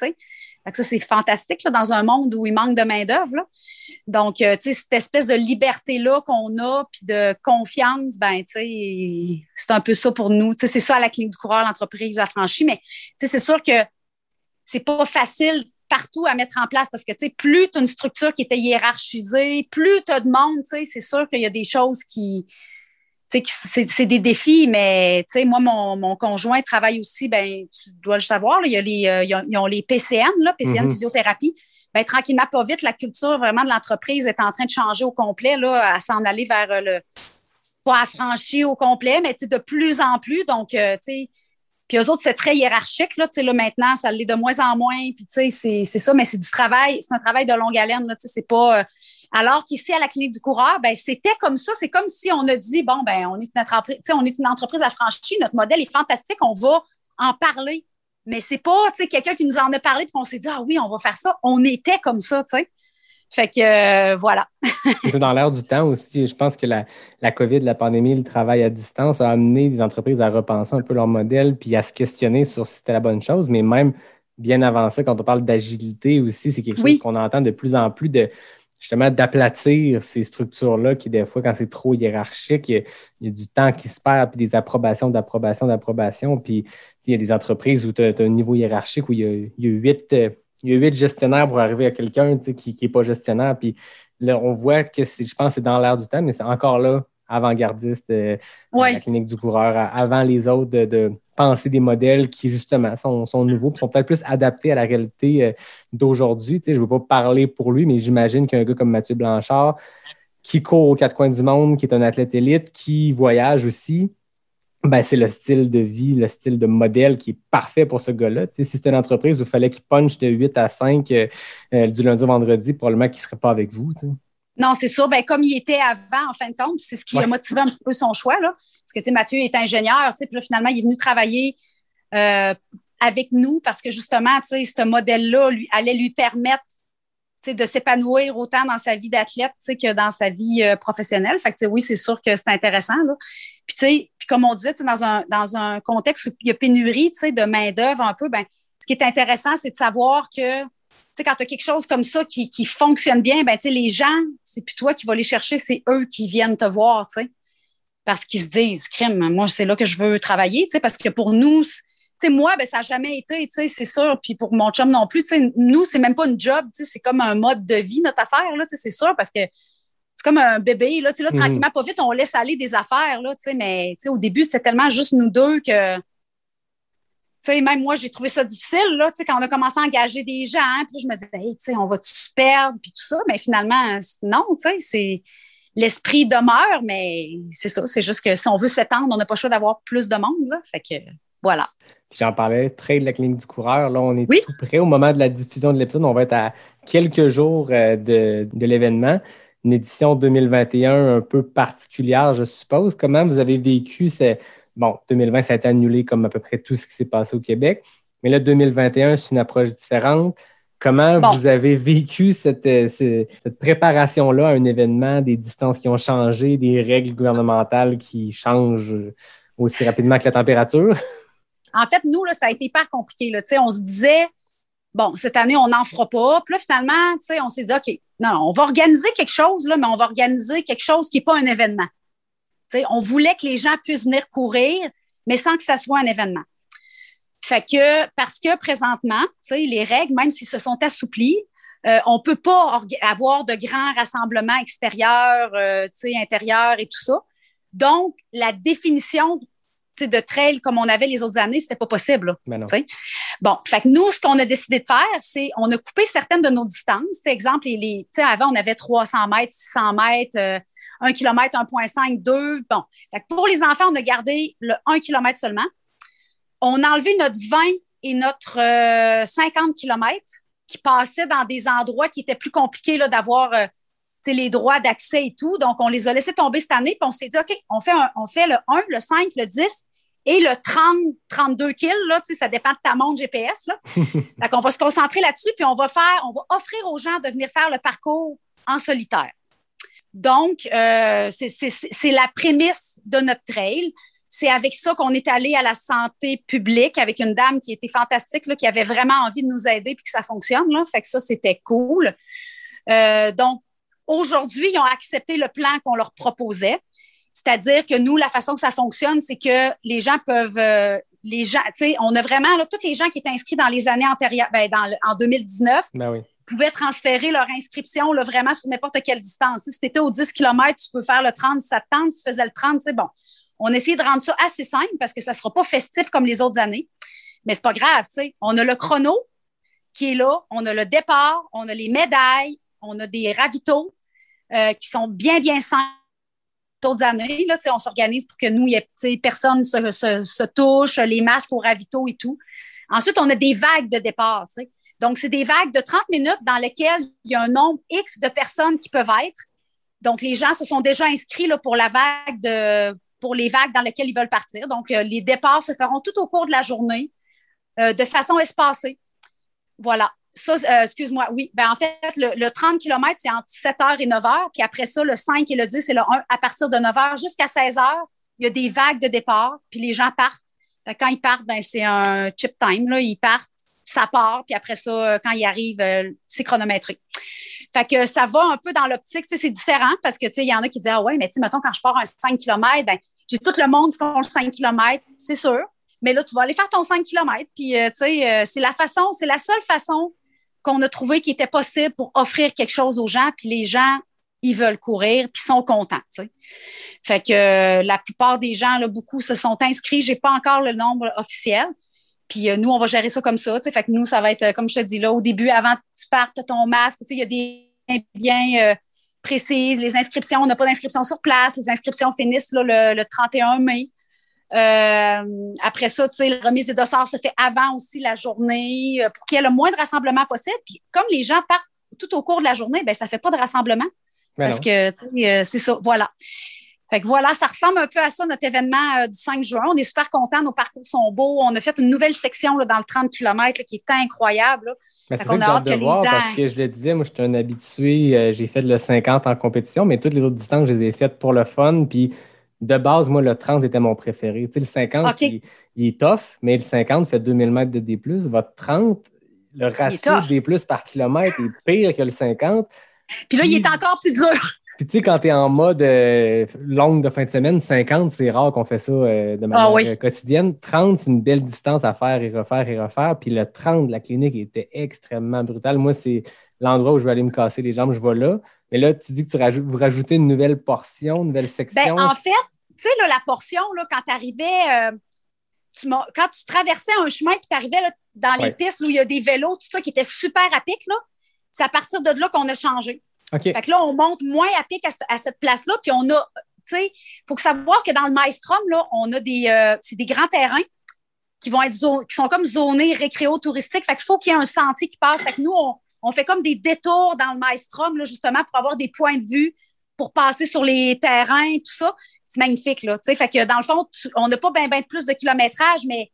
Ça, c'est fantastique dans un monde où il manque de main-d'œuvre. Donc, euh, tu sais, cette espèce de liberté-là qu'on a, puis de confiance, ben, tu sais, c'est un peu ça pour nous. Tu sais, c'est ça à la clinique du coureur, l'entreprise affranchie. Mais, tu sais, c'est sûr que c'est pas facile partout à mettre en place parce que, tu sais, plus tu as une structure qui était hiérarchisée, plus tu as de monde, tu sais, c'est sûr qu'il y a des choses qui, c'est des défis, mais moi, mon, conjoint travaille aussi, ben, tu dois le savoir, il y a les, euh, ils, ont, les PCN, là, PCN mm-hmm. physiothérapie. Ben, tranquillement, pas vite, la culture vraiment de l'entreprise est en train de changer au complet, là, à s'en aller vers euh, le pas affranchi au complet, mais de plus en plus. Donc, euh, sais, puis eux autres, c'est très hiérarchique. Là, là, maintenant, ça l'est de moins en moins. Puis, c'est ça, mais c'est du travail. C'est un travail de longue haleine. C'est pas, alors qu'ici, à la clinique du coureur, ben, c'était comme ça. C'est comme si on a dit, bon, ben, on est une entreprise, on est une entreprise affranchie, notre modèle est fantastique, on va en parler. Mais c'est pas quelqu'un qui nous en a parlé et qu'on s'est dit, ah oui, on va faire ça. On était comme ça, tu sais. Fait que euh, voilà. c'est dans l'air du temps aussi. Je pense que la, la, COVID, la pandémie, le travail à distance a amené des entreprises à repenser un peu leur modèle puis à se questionner sur si c'était la bonne chose. Mais même bien avant ça, quand on parle d'agilité aussi, c'est quelque chose qu'on entend de plus en plus de justement d'aplatir ces structures-là qui, des fois, quand c'est trop hiérarchique, il y, a, du temps qui se perd, puis des approbations, d'approbation, d'approbation. Puis il y a des entreprises où tu as, un niveau hiérarchique où il y a, huit, euh, il y a huit gestionnaires pour arriver à quelqu'un qui n'est pas gestionnaire. Puis là, on voit que je pense c'est dans l'air du temps, mais c'est encore là avant-gardiste euh, la clinique du coureur, avant les autres de penser des modèles qui, justement, sont, sont nouveaux, sont peut-être plus adaptés à la réalité euh, d'aujourd'hui. Je ne veux pas parler pour lui, mais j'imagine qu'un gars comme Mathieu Blanchard, qui court aux quatre coins du monde, qui est un athlète élite, qui voyage aussi, ben, c'est le style de vie, le style de modèle qui est parfait pour ce gars-là. si c'était une entreprise où il fallait qu'il punch de 8 à 5 euh, euh, du lundi au vendredi, probablement qu'il ne serait pas avec vous. Non, c'est sûr. Ben, comme il était avant, en fin de compte, c'est ce qui a motivé un petit peu son choix. Là. Parce que, tu sais, Mathieu est ingénieur, tu sais, puis là, finalement, il est venu travailler euh, avec nous parce que, justement, tu sais, ce modèle-là lui, allait lui permettre de s'épanouir autant dans sa vie d'athlète que dans sa vie euh, professionnelle. Fait que, oui, c'est sûr que c'est intéressant. Là. Puis, comme on disait, dans un, dans un contexte où il y a pénurie de main-d'œuvre un peu, ben, ce qui est intéressant, c'est de savoir que quand tu as quelque chose comme ça qui, qui fonctionne bien, ben, les gens, c'est plus toi qui vas les chercher, c'est eux qui viennent te voir. parce qu'ils se disent, crime, moi, c'est là que je veux travailler, parce que pour nous, moi, ben, ça n'a jamais été, c'est sûr. Puis pour mon chum non plus, nous, c'est même pas une job, c'est comme un mode de vie, notre affaire, là, c'est sûr, parce que c'est comme un bébé, là, là, mhm. tranquillement, pas vite, on laisse aller des affaires, là, mais au début, c'était tellement juste nous deux que. Même moi, j'ai trouvé ça difficile, là, quand on a commencé à engager des gens, puis je me disais, hey, on va-tu se perdre, puis tout ça, mais finalement, non, c'est l'esprit demeure, mais c'est ça. C'est juste que si on veut s'étendre, on n'a pas le choix d'avoir plus de monde. Là. Fait que voilà. J'en parlais, très de la clinique du coureur. Là, on est tout près au moment de la diffusion de l'épisode. On va être à quelques jours euh, de, de l'événement. Une édition 2021 un peu particulière, je suppose. Comment vous avez vécu ces. Bon, 2020, ça a été annulé comme à peu près tout ce qui s'est passé au Québec. Mais là, 2021, c'est une approche différente. Comment vous avez vécu euh, cette, préparation-là à un événement, des distances qui ont changé, des règles gouvernementales qui changent aussi rapidement que la température? En fait, nous, là, ça a été hyper compliqué. Là. On se disait, bon, cette année, on n'en fera pas. Puis là, finalement, on s'est dit, OK, non, on va organiser quelque chose, là, mais on va organiser quelque chose qui n'est pas un événement. On voulait que les gens puissent venir courir, mais sans que ça soit un événement. Fait que, parce que présentement, les règles, même s'ils se sont assouplies, euh, on ne peut pas avoir de grands rassemblements extérieurs, euh, intérieurs et tout ça. Donc, la définition de trail comme on avait les autres années, c'était pas possible. bon, fait que nous, ce qu'on a décidé de faire, c'est on a coupé certaines de nos distances. exemple, les, avant, on avait 300 mètres, 600 mètres, 1 km, 1,5, 2. Bon, fait pour les enfants, on a gardé le 1 km seulement on a enlevé notre 20 et notre 50 euh, km qui passaient dans des endroits qui étaient plus compliqués d'avoir euh, les droits d'accès et tout. Donc, on les a laissés tomber cette année, puis on s'est dit, OK, on fait, on fait le 1, le 5, le 10 et le 30, 32 kills, là, ça dépend de ta montre GPS. Là. Donc, on va se concentrer là-dessus, puis on va faire, on va offrir aux gens de venir faire le parcours en solitaire. Donc, euh, c'est la prémisse de notre trail c'est avec ça qu'on est allé à la santé publique avec une dame qui était fantastique, qui avait vraiment envie de nous aider et que ça fonctionne. Fait que ça, c'était cool. Euh, donc, aujourd'hui, ils ont accepté le plan qu'on leur proposait. C'est-à-dire que nous, la façon que ça fonctionne, c'est que les gens peuvent. Euh, les gens, tu sais, on a vraiment, tous les gens qui étaient inscrits dans les années antérieures, ben, en 2019, ben pouvaient transférer leur inscription là, vraiment sur n'importe quelle distance. Si tu étais au 10 km, tu peux faire le 30 si ça te tente. Tu faisais le 30, c'est bon. On essaie de rendre ça assez simple parce que ça ne sera pas festif comme les autres années. Mais c'est pas grave, tu sais. On a le chrono qui est là, on a le départ, on a les médailles, on a des ravitaux euh, qui sont bien, bien simples d'autres années. Là, on s'organise pour que nous, y personne se, se, se, touche, les masques au ravito et tout. Ensuite, on a des vagues de départ. Donc, c'est des vagues de 30 minutes dans lesquelles il y a un nombre X de personnes qui peuvent être. Donc, les gens se sont déjà inscrits là, pour la vague de pour les vagues dans lesquelles ils veulent partir. Donc, euh, les départs se feront tout au cours de la journée euh, de façon espacée. Voilà. ça, euh, excuse-moi, oui. Ben, en fait, le, le 30 km, c'est entre 7h et 9h. Puis après ça, le 5 et le 10, c'est le 1 à partir de 9h jusqu'à 16h. Il y a des vagues de départ, puis les gens partent. Quand ils partent, ben, c'est un chip time. Là. Ils partent, ça part, puis après ça, euh, quand ils arrivent, euh, c'est chronométré. Fait que ça va un peu dans l'optique, c'est différent parce que, il y en a qui disent, ah ouais, mais mettons, quand je pars un 5 km, ben, j'ai tout le monde qui font le 5 km, c'est sûr. Mais là, tu vas aller faire ton 5 km, euh, c'est la façon, c'est la seule façon qu'on a trouvé qui était possible pour offrir quelque chose aux gens, puis les gens, ils veulent courir, puis sont contents. Fait que la plupart des gens, beaucoup se sont inscrits. J'ai pas encore le nombre officiel. Puis euh, nous, on va gérer ça comme ça. tu sais. Fait que nous, ça va être, euh, comme je te dis là, au début, avant que tu partes, ton masque. Il y a des bien euh, précises. Les inscriptions, on n'a pas d'inscription sur place. Les inscriptions finissent là, le, le 31 mai. Euh, après ça, la remise des dossards se fait avant aussi la journée pour qu'il y ait le moins de rassemblement possible. Puis comme les gens partent tout au cours de la journée, ben ça ne fait pas de rassemblement. Ben parce non. que, c'est ça, voilà. Fait que voilà, ça ressemble un peu à ça, notre événement euh, du 5 juin. On est super contents, nos parcours sont beaux. On a fait une nouvelle section là, dans le 30 km là, qui est incroyable. Fait c'est qu'on a hâte de que voir gens- parce que je le disais, moi, je suis un habitué. euh, j'ai fait le 50 en compétition, mais toutes les autres distances, je les ai faites pour le fun. Puis de base, moi, le 30 était mon préféré. Tu sais, le 50, OK. il, il est tough, mais le 50 fait 2000 mètres de D. Votre 30, le ratio. D par kilomètre est pire que le 50. Puis là, il est encore plus dur. Puis tu sais, quand tu es en mode euh, longue de fin de semaine, 50, c'est rare qu'on fait ça euh, de manière Ah oui. euh, quotidienne. 30, c'est une belle distance à faire et refaire et refaire. Puis le 30 de la clinique était extrêmement brutal. Moi, c'est l'endroit où je vais aller me casser les jambes, je vais là. Mais là, tu dis que tu rajoutes, vous rajoutez une nouvelle portion, une nouvelle Ben, section. en fait, tu sais, la portion, là, quand tu arrivais, tu quand tu traversais un chemin puis tu arrivais dans les Ouais. pistes où il y a des vélos, tout ça qui était super à pic, là, c'est à partir de là qu'on a changé. OK. Fait que là, on monte moins à pic à, ce- à cette place-là, puis on a, tu sais, il faut savoir que dans le Maestrom, là, on a des, euh, c'est des grands terrains qui vont être qui sont comme zonés récréo-touristiques. Fait qu'il faut qu'il y ait un sentier qui passe. Fait que nous, on, on fait comme des détours dans le Maestrom, là, justement, pour avoir des points de vue, pour passer sur les terrains, tout ça. C'est magnifique, là. tu sais. Fait que dans le fond, on n'a pas bien ben plus de kilométrage, mais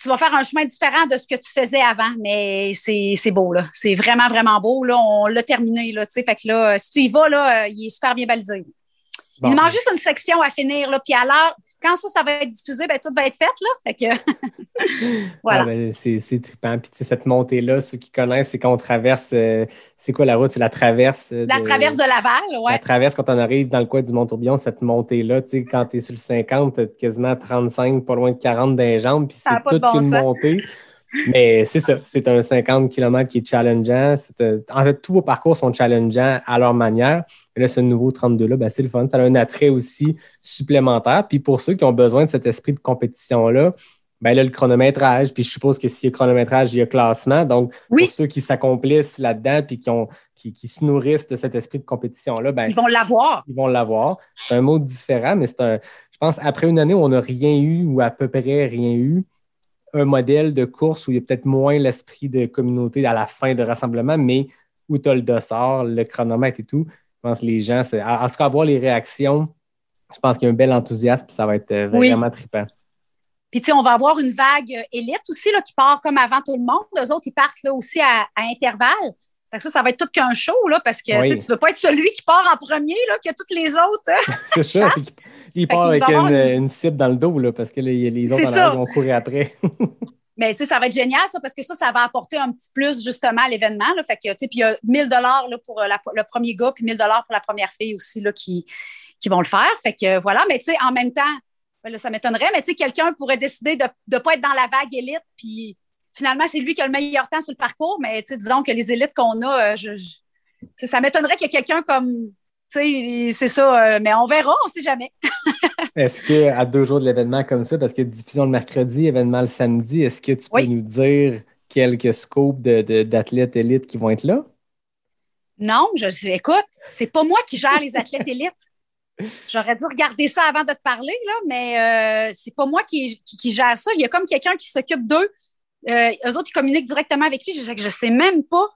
tu- vas faire un chemin différent de ce que tu faisais avant, mais c'est beau, là. C'est vraiment, vraiment beau, là. On l'a terminé, là, tu sais. Fait que là, si tu y vas, là, euh, il est super bien balisé. Bon. Il manque juste une section à finir, là. Puis à l'heure, quand ça, ça va être diffusé, ben tout va être fait, là. Fait que, voilà. Ah, ben, c'est trippant. Puis cette montée-là, ceux qui connaissent, c'est qu'on traverse. euh, c'est quoi la route? C'est la traverse. euh, La traverse de Laval, La ouais. traverse, quand on arrive dans le coin du Mont-Tourbillon, cette montée-là, tu sais, quand tu es sur le 50, tu quasiment 35, pas loin de 40 dans les jambes, puis c'est de toute bon sens. montée. Mais c'est ça, c'est un 50 km qui est challengeant. Euh, en fait, tous vos parcours sont challengeants à leur manière. Et là, ce nouveau 32-là, ben, c'est le fun. Ça a un attrait aussi supplémentaire. Puis pour ceux qui ont besoin de cet esprit de compétition-là, ben là, le chronométrage, puis je suppose que s'il y a chronométrage, il y a classement. Donc, Oui. pour ceux qui s'accomplissent là-dedans, puis qui, ont, qui, qui se nourrissent de cet esprit de compétition-là, ben, Ils vont l'avoir. ils vont l'avoir. C'est un mot différent, mais c'est un. Je pense après une année où on n'a rien eu ou à peu près rien eu, un modèle de course où il y a peut-être moins l'esprit de communauté à la fin de rassemblement, mais où tu as le dossard, le chronomètre et tout. Je pense que les gens. En tout cas, voir les réactions, je pense qu'il y a un bel enthousiasme, puis ça va être euh, Oui. vraiment trippant. Puis, tu sais, on va avoir une vague euh, élite aussi, là, qui part comme avant tout le monde. Eux autres, ils partent là aussi à, à intervalles. Ça, ça va être tout qu'un show, là, parce que Oui. tu tu veux pas être celui qui part en premier, là, que toutes les autres. hein. C'est ça. Il part avec une, une- une cible dans le dos, là, parce que là, les autres en vont courir après. Mais tu sais, ça va être génial, ça, parce que ça, ça va apporter un petit plus justement à l'événement. Fait que, tu sais, puis il y a 1000 dollars pour euh, la- le premier gars, puis 1000 dollars pour la première fille aussi, là, qui, qui vont le faire. Fait que euh, voilà, mais tu sais, en même temps, ben là, ça m'étonnerait, mais tu sais, quelqu'un pourrait décider de ne pas être dans la vague élite, puis finalement, c'est lui qui a le meilleur temps sur le parcours, mais tu sais, disons que les élites qu'on a, euh, je, je- ça m'étonnerait qu'il y ait quelqu'un comme, c'est ça, euh, mais on verra, on sait jamais. Est-ce que à deux jours de l'événement comme ça, parce que diffusion le mercredi, événement le samedi, est-ce que tu peux Oui. nous dire quelques scopes de- de- d'athlètes élites qui vont être là? Non, je écoute, c'est pas moi qui gère les athlètes élites. J'aurais dû regarder ça avant de te parler, là, mais euh, c'est pas moi qui, qui, qui gère ça. Il y a comme quelqu'un qui s'occupe d'eux. Euh, eux autres, ils communiquent directement avec lui. Je, je sais même pas.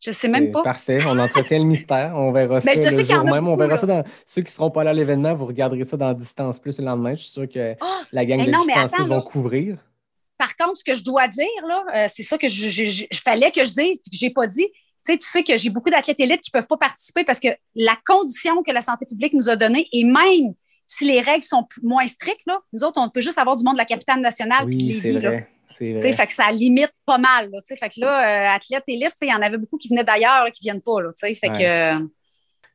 Je sais même C'est pas. Parfait, on entretient le mystère. On verra ça Ben, je sais le qu'il y en jour même. on beaucoup, verra là. ça dans ceux qui ne seront pas là à l'événement. Vous regarderez ça dans Distance Plus le lendemain. Je suis sûr que Ah! la gang Eh de non, Distance attends, Plus vont là. couvrir. par contre, ce que je dois dire, là, euh, c'est ça que je, je, je, fallait que je dise et que j'ai pas dit. Tu sais, tu sais que j'ai beaucoup d'athlètes élites qui peuvent pas participer parce que la condition que la santé publique nous a donnée, et même si les règles sont moins strictes, là, nous autres, on peut juste avoir du monde de la capitale nationale oui, qui les Là. Fait que ça limite pas mal. Là, fait que là, euh, athlètes élites, il y en avait beaucoup qui venaient d'ailleurs, qui viennent pas. Là, fait ouais. que, euh,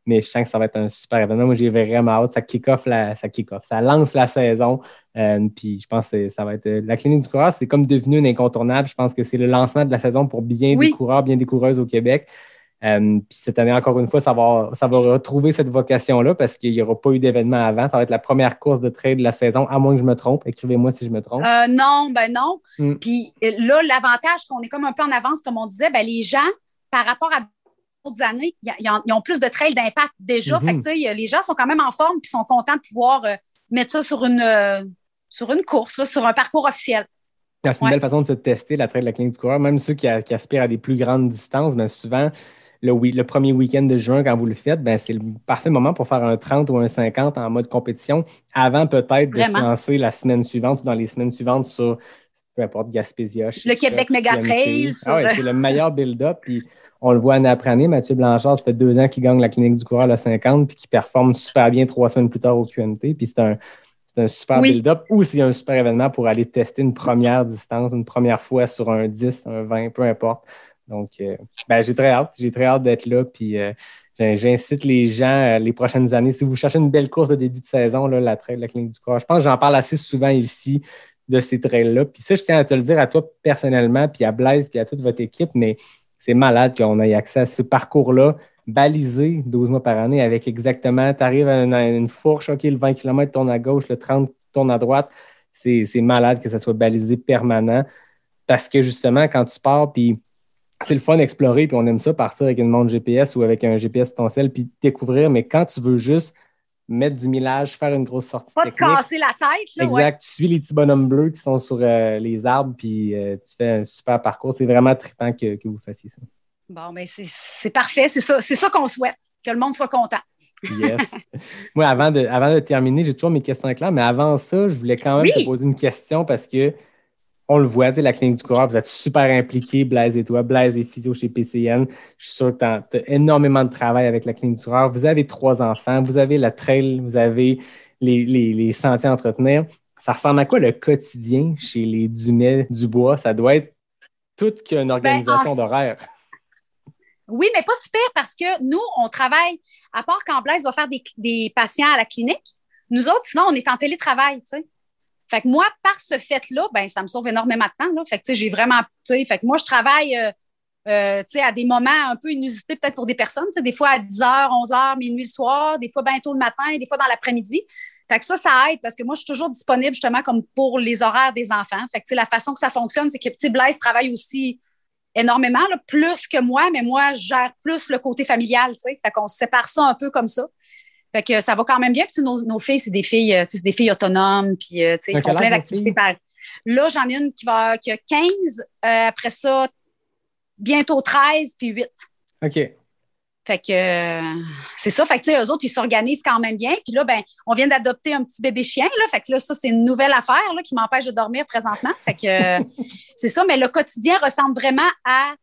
mais je sens que ça va être un super événement. Moi, j'ai vraiment hâte. Ça kick-off, la, ça kick-off. Ça lance la saison. Euh, puis je pense que ça va être. La clinique du coureur, c'est comme devenu une incontournable. Je pense que c'est le lancement de la saison pour bien oui. des coureurs, bien des coureuses au Québec. Euh, puis cette année, encore une fois, ça va, ça va retrouver cette vocation-là parce qu'il n'y aura pas eu d'événement avant. Ça va être la première course de trail de la saison, à moins que je me trompe. Écrivez-moi si je me trompe. Euh, non, ben non. Mm. Puis là, l'avantage qu'on est comme un peu en avance, comme on disait, ben les gens, par rapport à d'autres années, ils ont plus de trails d'impact déjà. Mm -hmm. Fait que, les gens sont quand même en forme et sont contents de pouvoir euh, mettre ça sur une, euh, sur une course, là, sur un parcours officiel. C'est une ouais. belle façon de se tester, la trail de la clinique du coureur. Même ceux qui, qui aspirent à des plus grandes distances, bien souvent, le, le, premier week-end de juin, quand vous le faites, ben, c'est le parfait moment pour faire un 30 ou un 50 en mode compétition avant peut-être de se lancer la semaine suivante ou dans les semaines suivantes sur peu importe Gaspésia. Le Québec Méga Trail. Ah ouais, c'est le meilleur build-up. Puis on le voit année après année. Mathieu Blanchard, ça fait deux ans qu'il gagne la clinique du coureur le 50 puis qui performe super bien trois semaines plus tard au QNT. Puis c'est un, un super oui. build-up ou c'est un super événement pour aller tester une première distance, une première fois sur un 10, un 20, peu importe. Donc, euh, ben, j'ai très hâte. J'ai très hâte d'être là. Puis, euh, j'incite les gens euh, les prochaines années. Si vous cherchez une belle course de début de saison, là, la trail la clinique du corps, je pense que j'en parle assez souvent ici de ces trails-là. Puis ça, je tiens à te le dire à toi personnellement, puis à Blaise, puis à toute votre équipe, mais c'est malade qu'on ait accès à ce parcours-là balisé 12 mois par année avec exactement, tu arrives à une, à une, fourche, OK, le 20 km tourne à gauche, le 30 tourne à droite. C'est malade que ça soit balisé permanent parce que justement, quand tu pars, puis c'est le fun d'explorer, puis on aime ça partir avec une montre GPS ou avec un GPS ton sel, puis découvrir, mais quand tu veux juste mettre du millage, faire une grosse sortie Pas technique, te casser la tête. Là, exact, ouais. tu suis les petits bonhommes bleus qui sont sur euh, les arbres, puis euh, tu fais un super parcours. C'est vraiment trippant que, que, vous fassiez ça. Bon, ben c'est parfait, c'est ça, ça qu'on souhaite, que le monde soit content. Yes. Moi, avant de, avant de terminer, j'ai toujours mes questions claires, mais avant ça, je voulais quand même oui. te poser une question parce que on le voit, la clinique du coureur, vous êtes super impliqués, Blaise et toi. Blaise est physio chez PCN. Je suis sûr que tu as, énormément de travail avec la clinique du coureur. Vous avez trois enfants, vous avez la trail, vous avez les, les, les sentiers à entretenir. Ça ressemble à quoi le quotidien chez les Dumais Dubois? Ça doit être toute qu'une organisation ben, d'horaire. Oui, mais pas super parce que nous, on travaille, à part quand Blaise va faire des, des patients à la clinique, nous autres, sinon, on est en télétravail, tu sais. Fait que moi, par ce fait-là, ben, ça me sauve énormément de temps. Fait que, tu sais, j'ai vraiment, fait que moi, je travaille, euh, euh, à des moments un peu inusités peut-être pour des personnes, des fois à 10h, 11h, minuit le soir, des fois bientôt le matin, des fois dans l'après-midi. Fait que ça, ça aide parce que moi, je suis toujours disponible justement comme pour les horaires des enfants. Fait que, la façon que ça fonctionne, c'est que petit Blaise travaille aussi énormément, plus que moi, mais moi, je gère plus le côté familial, tu. Fait qu'on se sépare ça un peu comme ça. Fait que ça va quand même bien. Puis nos, nos filles, c'est des filles, euh, c'est des filles autonomes, puis euh, ils font plein d'activités par. Là, j'en ai une qui va qui a 15, euh, après ça, bientôt 13, puis 8. OK. Fait que euh, c'est ça. Fait que eux autres, ils s'organisent quand même bien. Puis là, ben, on vient d'adopter un petit bébé chien. Là, fait que là, ça, c'est une nouvelle affaire là, qui m'empêche de dormir présentement. Fait que c'est ça, mais le quotidien ressemble vraiment à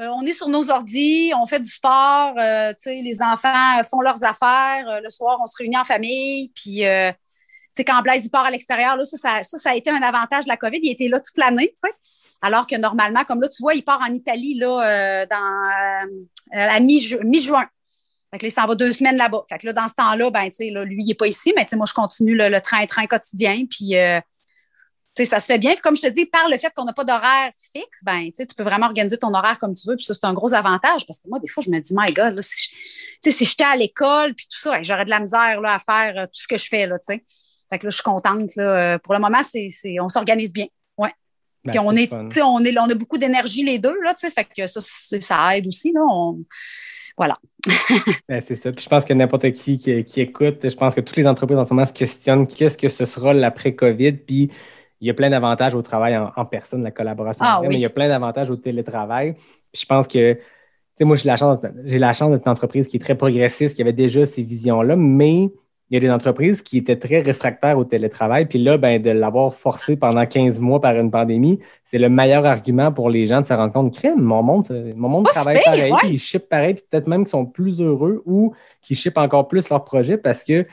euh, on est sur nos ordis, on fait du sport, euh, les enfants font leurs affaires. Euh, le soir, on se réunit en famille. Puis, quand Blaise part à l'extérieur, ça ça, a été un avantage de la COVID. Il était là toute l'année. Alors que normalement, comme là, tu vois, il part en Italie dans, à mi-juin. Mi fait que là, il va deux semaines là-bas. Fait là, dans ce temps-là, ben, lui, il n'est pas ici, mais moi, je continue le train-train quotidien. Puis, ça se fait bien. Puis comme je te dis, par le fait qu'on n'a pas d'horaire fixe, ben, tu peux vraiment organiser ton horaire comme tu veux. Puis ça, c'est un gros avantage parce que moi, des fois, je me dis, my God, là, si, je, si j'étais à l'école, puis tout ça, j'aurais de la misère là, à faire euh, tout ce que je fais. Là, sais. fait que là, je suis contente. Là. Pour le moment, c'est, on s'organise bien. Ouais. Ben, puis on est, on est, on a beaucoup d'énergie les deux, là, fait que ça, ça aide aussi. Là. On, voilà. ben, c'est ça. Puis je pense que n'importe qui, qui, qui écoute, je pense que toutes les entreprises en ce moment se questionnent qu'est-ce que ce sera l'après-COVID? Puis il y a plein d'avantages au travail en, en, personne, la collaboration, ah, mais oui. il y a plein d'avantages au télétravail. Puis je pense que, tu sais, moi, j'ai la chance, j'ai la chance d'être une entreprise qui est très progressiste, qui avait déjà ces visions-là, mais il y a des entreprises qui étaient très réfractaires au télétravail. Puis là, ben, de l'avoir forcé pendant 15 mois par une pandémie, c'est le meilleur argument pour les gens de se rendre compte crème, mon monde, mon monde travaille pareil, puis ils shippent pareil, puis peut-être même qu'ils sont plus heureux ou qu'ils shippent encore plus leur projet parce qu'ils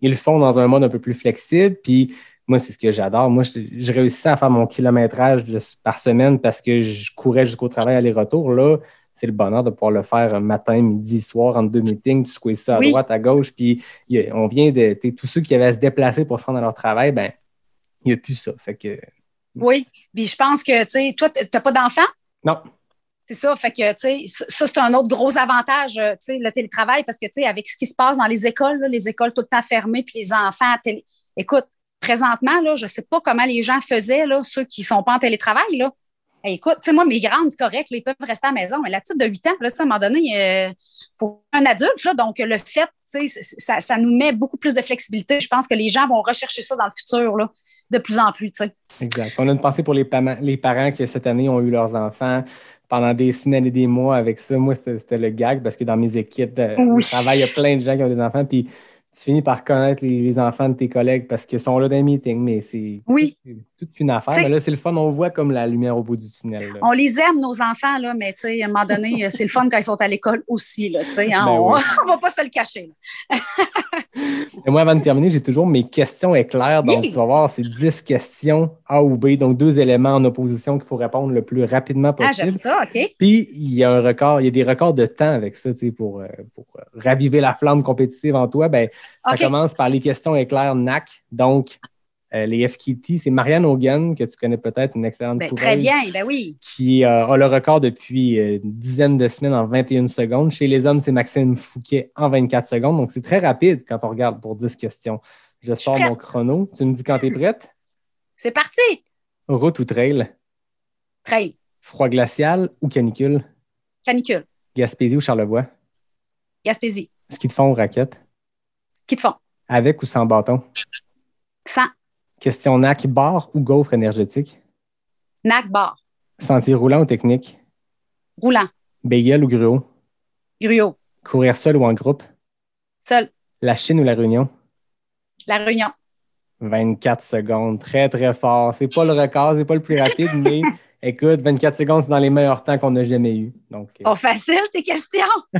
le font dans un mode un peu plus flexible. Puis moi, c'est ce que j'adore. Moi, je, réussissais à faire mon kilométrage par semaine parce que je courais jusqu'au travail aller-retour. Là, c'est le bonheur de pouvoir le faire matin, midi, soir, entre deux meetings, tu squeezes ça à droite, à gauche, puis on vient de. Tous ceux qui avaient à se déplacer pour se rendre à leur travail, ben, il n'y a plus ça. Fait que. Oui, puis je pense que, tu sais, toi, tu n'as pas d'enfant? Non. C'est ça, fait que, tu sais, ça, c'est un autre gros avantage, euh, tu sais, le télétravail, parce que, tu sais, avec ce qui se passe dans les écoles, les écoles tout le temps fermées, puis les enfants, télé... écoute, présentement, là, je ne sais pas comment les gens faisaient, là, ceux qui ne sont pas en télétravail, là écoute, tu sais, moi, mes grandes, c'est correct, ils peuvent rester à la maison, mais la petite de 8 ans, là, à un moment donné, il euh, faut un adulte, là, donc le fait, ça, ça, nous met beaucoup plus de flexibilité. Je pense que les gens vont rechercher ça dans le futur, là, de plus en plus, tu sais. Exact. On a une pensée pour les, les parents qui, cette année, ont eu leurs enfants pendant des semaines et des mois avec ça. Moi, c'était le gag parce que dans mes équipes de travail, il y a plein de gens qui ont des enfants, puis tu finis par connaître les, enfants de tes collègues parce qu'ils sont là dans les meetings, mais c'est oui. Toute une affaire. Mais là, c'est le fun, on voit comme la lumière au bout du tunnel. On les aime, nos enfants, là, mais à un moment donné, c'est le fun quand ils sont à l'école aussi. Là, hein, ben on ne va pas se le cacher. Et moi, avant de terminer, j'ai toujours mes questions éclairs. Donc, tu vas voir, c'est 10 questions A ou B, donc deux éléments en opposition qu'il faut répondre le plus rapidement possible. Ah, j'aime ça, OK. Puis, il y a un record, il y a des records de temps avec ça, pour, euh, pour raviver la flamme compétitive en toi. Ben, ça commence par les questions éclairs NAC. Donc, euh, les FKT, c'est Marianne Hogan, que tu connais peut-être, une excellente ben, Très bien, ben oui. Qui euh, a le record depuis euh, une dizaine de semaines en 21 secondes. Chez les hommes, c'est Maxime Fouquet en 24 secondes. Donc, c'est très rapide quand on regarde pour 10 questions. Je sors mon chrono. Tu me dis quand tu es prête? C'est parti! Route ou trail? Trail. Froid glacial ou canicule? Canicule. Gaspésie ou Charlevoix? Gaspésie. Ski de fond ou raquette? Ski de fond. Avec ou sans bâton? Sans. Question NAC bar ou gaufre énergétique? NAC bar. Sentier roulant ou technique? Roulant. Bagel ou gruau? Gruau. Courir seul ou en groupe? Seul. La Chine ou la Réunion? La Réunion. 24 secondes, très très fort. C'est pas le record, c'est pas le plus rapide, mais Écoute, 24 secondes, c'est dans les meilleurs temps qu'on a jamais eu. Donc, oh, facile tes questions!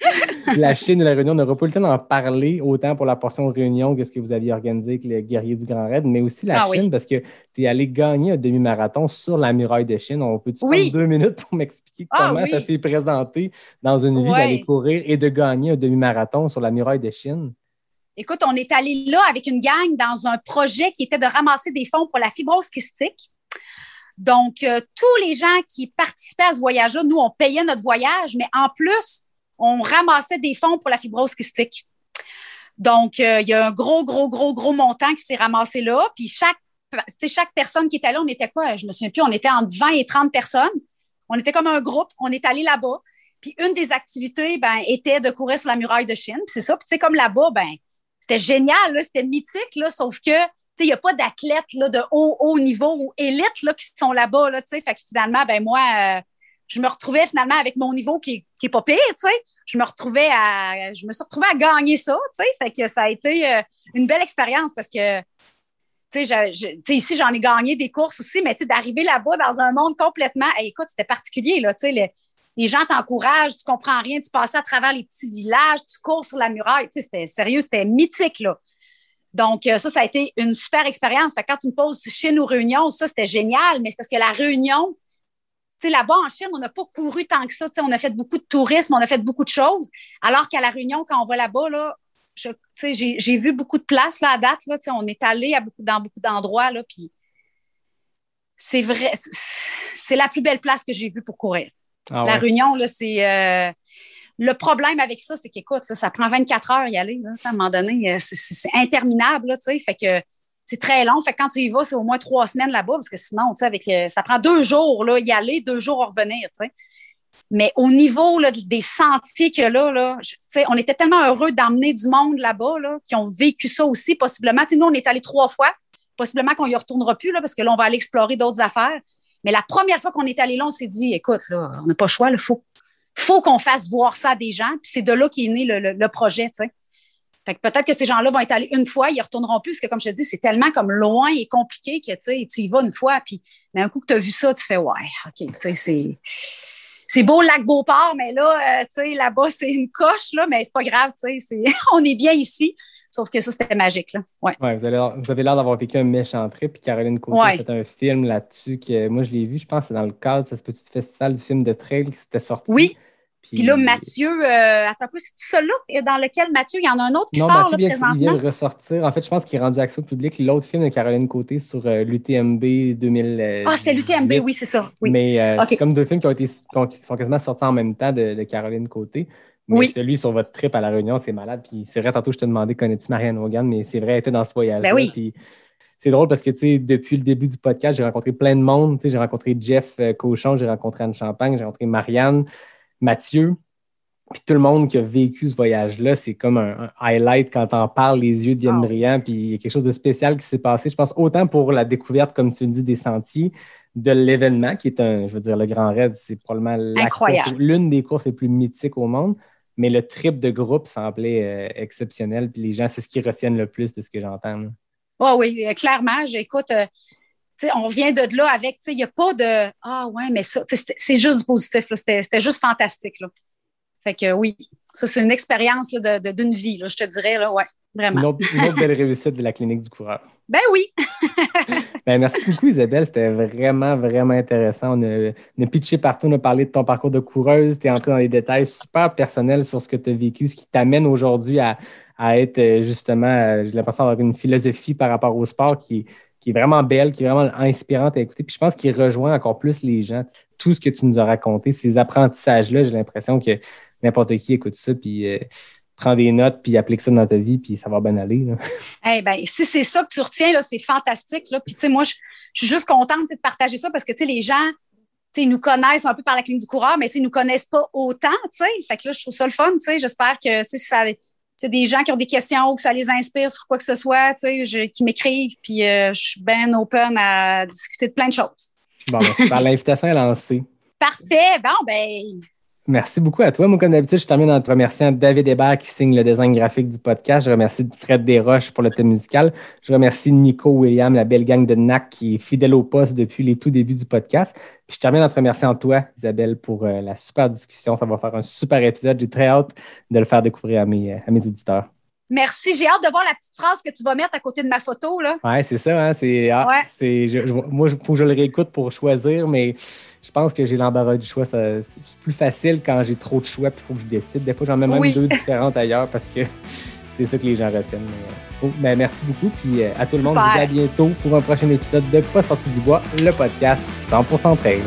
la Chine et la Réunion n'aura pas le temps d'en parler autant pour la portion Réunion que ce que vous aviez organisé avec les guerriers du Grand Raid, mais aussi la ah Chine parce que tu es allé gagner un demi-marathon sur la muraille de Chine. On peut-tu prendre deux minutes pour m'expliquer ah comment ça s'est présenté dans une vie d'aller courir et de gagner un demi-marathon sur la muraille de Chine? Écoute, on est allé là avec une gang dans un projet qui était de ramasser des fonds pour la fibrose kystique. Donc, euh, tous les gens qui participaient à ce voyage-là, nous, on payait notre voyage, mais en plus, on ramassait des fonds pour la fibrose kystique. Donc, euh, il y a un gros, gros, gros, gros montant qui s'est ramassé là. Puis chaque, chaque personne qui était là, on était quoi? Je me souviens plus, on était entre 20 et 30 personnes. On était comme un groupe, on est allé là-bas. Puis une des activités, ben, était de courir sur la muraille de Chine. c'est ça. Puis tu comme là-bas, ben, c'était génial, c'était mythique, là, sauf que il n'y a pas d'athlètes de haut, haut niveau ou élites là, qui sont là-bas. Là, fait que finalement, ben moi, euh, je me retrouvais finalement avec mon niveau qui, qui pas pire. Je me retrouvais à. Je me suis retrouvée à gagner ça. Fait que ça a été euh, une belle expérience parce que ici, j'en ai gagné des courses aussi, mais d'arriver là-bas dans un monde complètement. écoute, c'était particulier. Là, les, gens t'encouragent, tu comprends rien, tu passais à travers les petits villages, tu cours sur la muraille. C'était sérieux, c'était mythique. Là. Donc, euh, ça, ça a été une super expérience. quand tu me poses Chine ou Réunion, ça, c'était génial, mais c'est parce que la Réunion, tu sais, là-bas en Chine, on n'a pas couru tant que ça. on a fait beaucoup de tourisme, on a fait beaucoup de choses. Alors qu'à la Réunion, quand on va là-bas, là, j'ai vu beaucoup de places là, à date. Là, on est allé à beaucoup, dans beaucoup d'endroits, puis c'est vrai, c'est la plus belle place que j'ai vue pour courir. Ah la Réunion, là, c'est. Euh, le problème avec ça, c'est qu'écoute, ça prend 24 heures y aller. à un moment donné, euh, c'est interminable. Là, fait que c'est très long. Fait que quand tu y vas, c'est au moins trois semaines là-bas, parce que sinon, avec, ça prend deux jours là, y aller, deux jours revenir. Mais au niveau des sentiers que là, là on était tellement heureux d'emmener du monde là-bas là, qui ont vécu ça aussi, possiblement. nous, on est allé trois fois. Possiblement qu'on n'y retournera plus là, parce que là, on va aller explorer d'autres affaires. Mais la première fois qu'on est allé là, on s'est dit, écoute, on n'a pas le choix, il faut faut qu'on fasse voir ça à des gens. Puis c'est de là qu'est né le, projet, tu sais. Fait que peut-être que ces gens-là vont être allés une fois, ils ne retourneront plus, parce que comme je te dis, c'est tellement comme loin et compliqué que tu y vas une fois, puis mais un coup que tu as vu ça, tu fais ouais, OK, c'est. C'est beau le lac Beauport, mais là, euh, là-bas, c'est une coche, là, mais c'est pas grave, on est bien ici. Sauf que ça, c'était magique. Là. Ouais. ouais vous, avez l'air d'avoir vécu un méchant trip. Puis Caroline Côté a fait un film là-dessus que moi, je l'ai vu, je pense, c'est dans le cadre de ce petit festival du film de trail qui s'était sorti? Oui. Puis, là, Mathieu, euh, attends un peu, c'est celui-là dans lequel Mathieu, il y en a un autre qui sort là, présentement. Il vient de ressortir. En fait, je pense qu'il est rendu accès au public. L'autre film de Caroline Côté sur euh, l'UTMB 2000. Ah, c'était l'UTMB, oui, c'est ça. Oui. Mais euh, c'est comme deux films qui, ont été, qui sont quasiment sortis en même temps de, de Caroline Côté. Mais oui. celui sur votre trip à La Réunion, c'est malade. Puis c'est vrai, tantôt, je te demandais, connais-tu Marianne Hogan? Mais c'est vrai, elle était dans ce voyage. Ben oui. Puis c'est drôle parce que, tu sais, depuis le début du podcast, j'ai rencontré plein de monde. J'ai rencontré Jeff Cochon, j'ai rencontré Anne Champagne, j'ai rencontré Marianne, Mathieu. Puis tout le monde qui a vécu ce voyage-là, c'est comme un, highlight quand on parle, les yeux deviennent oh, brillants, puis il y a quelque chose de spécial qui s'est passé. Je pense autant pour la découverte, comme tu le dis, des sentiers, de l'événement, qui est un, je veux dire, le Grand Raid, c'est probablement l'une des courses les plus mythiques au monde, mais le trip de groupe semblait euh, exceptionnel, puis les gens, c'est ce qui retiennent le plus de ce que j'entends. Oh oui, euh, clairement, j'écoute. Euh, on vient de là avec, il n'y a pas de Ah ouais, mais ça, c'est juste du positif. C'était juste fantastique. Là. Fait que oui, ça, c'est une expérience d'une vie, je te dirais. Là, ouais, vraiment. Une autre, belle réussite de la clinique du coureur. Ben oui. ben, merci beaucoup, Isabelle. C'était vraiment, vraiment intéressant. On a, pitché partout, on a parlé de ton parcours de coureuse. Tu es entré dans les détails super personnels sur ce que tu as vécu, ce qui t'amène aujourd'hui à, être euh, justement, euh, j'ai l'impression d'avoir une philosophie par rapport au sport qui, qui est vraiment belle, qui est vraiment inspirante à écouter. Puis je pense qu'il rejoint encore plus les gens. Tout ce que tu nous as raconté, ces apprentissages-là, j'ai l'impression que n'importe qui écoute ça, puis euh, prend des notes, puis applique ça dans ta vie, puis ça va bien aller. Eh ben, si c'est ça que tu retiens, là, c'est fantastique. Là. Puis, tu sais, moi, je, suis juste contente de partager ça parce que, tu sais, les gens, tu sais, nous connaissent un peu par la clinique du coureur, mais ils nous connaissent pas autant, tu sais. Fait que là, je trouve ça le fun, tu sais. J'espère que, tu sais, ça c'est des gens qui ont des questions ou que ça les inspire sur quoi que ce soit, tu sais, qui m'écrivent, puis euh, je suis bien open à discuter de plein de choses. Bon, ben, l'invitation est lancée. Parfait. Bon, ben, Merci beaucoup à toi. Moi, comme d'habitude, je termine en te remerciant David Hébert qui signe le design graphique du podcast. Je remercie Fred Desroches pour le thème musical. Je remercie Nico William, la belle gang de NAC qui est fidèle au poste depuis les tout débuts du podcast. Puis je termine en te remerciant toi, Isabelle, pour euh, la super discussion. Ça va faire un super épisode. J'ai très hâte de le faire découvrir à mes, à mes auditeurs. Merci. J'ai hâte de voir la petite phrase que tu vas mettre à côté de ma photo. Là. Ouais, c'est ça. Hein, c'est, ah, c'est, moi, il faut que je le réécoute pour choisir, mais je pense que j'ai l'embarras du choix. c'est plus facile quand j'ai trop de choix puis il faut que je décide. Des fois, j'en mets même deux différentes ailleurs parce que c'est ça que les gens retiennent. Euh, oh, ben, merci beaucoup. Puis euh, à tout le monde, à bientôt pour un prochain épisode de Pas sorti du bois, le podcast 100% trail.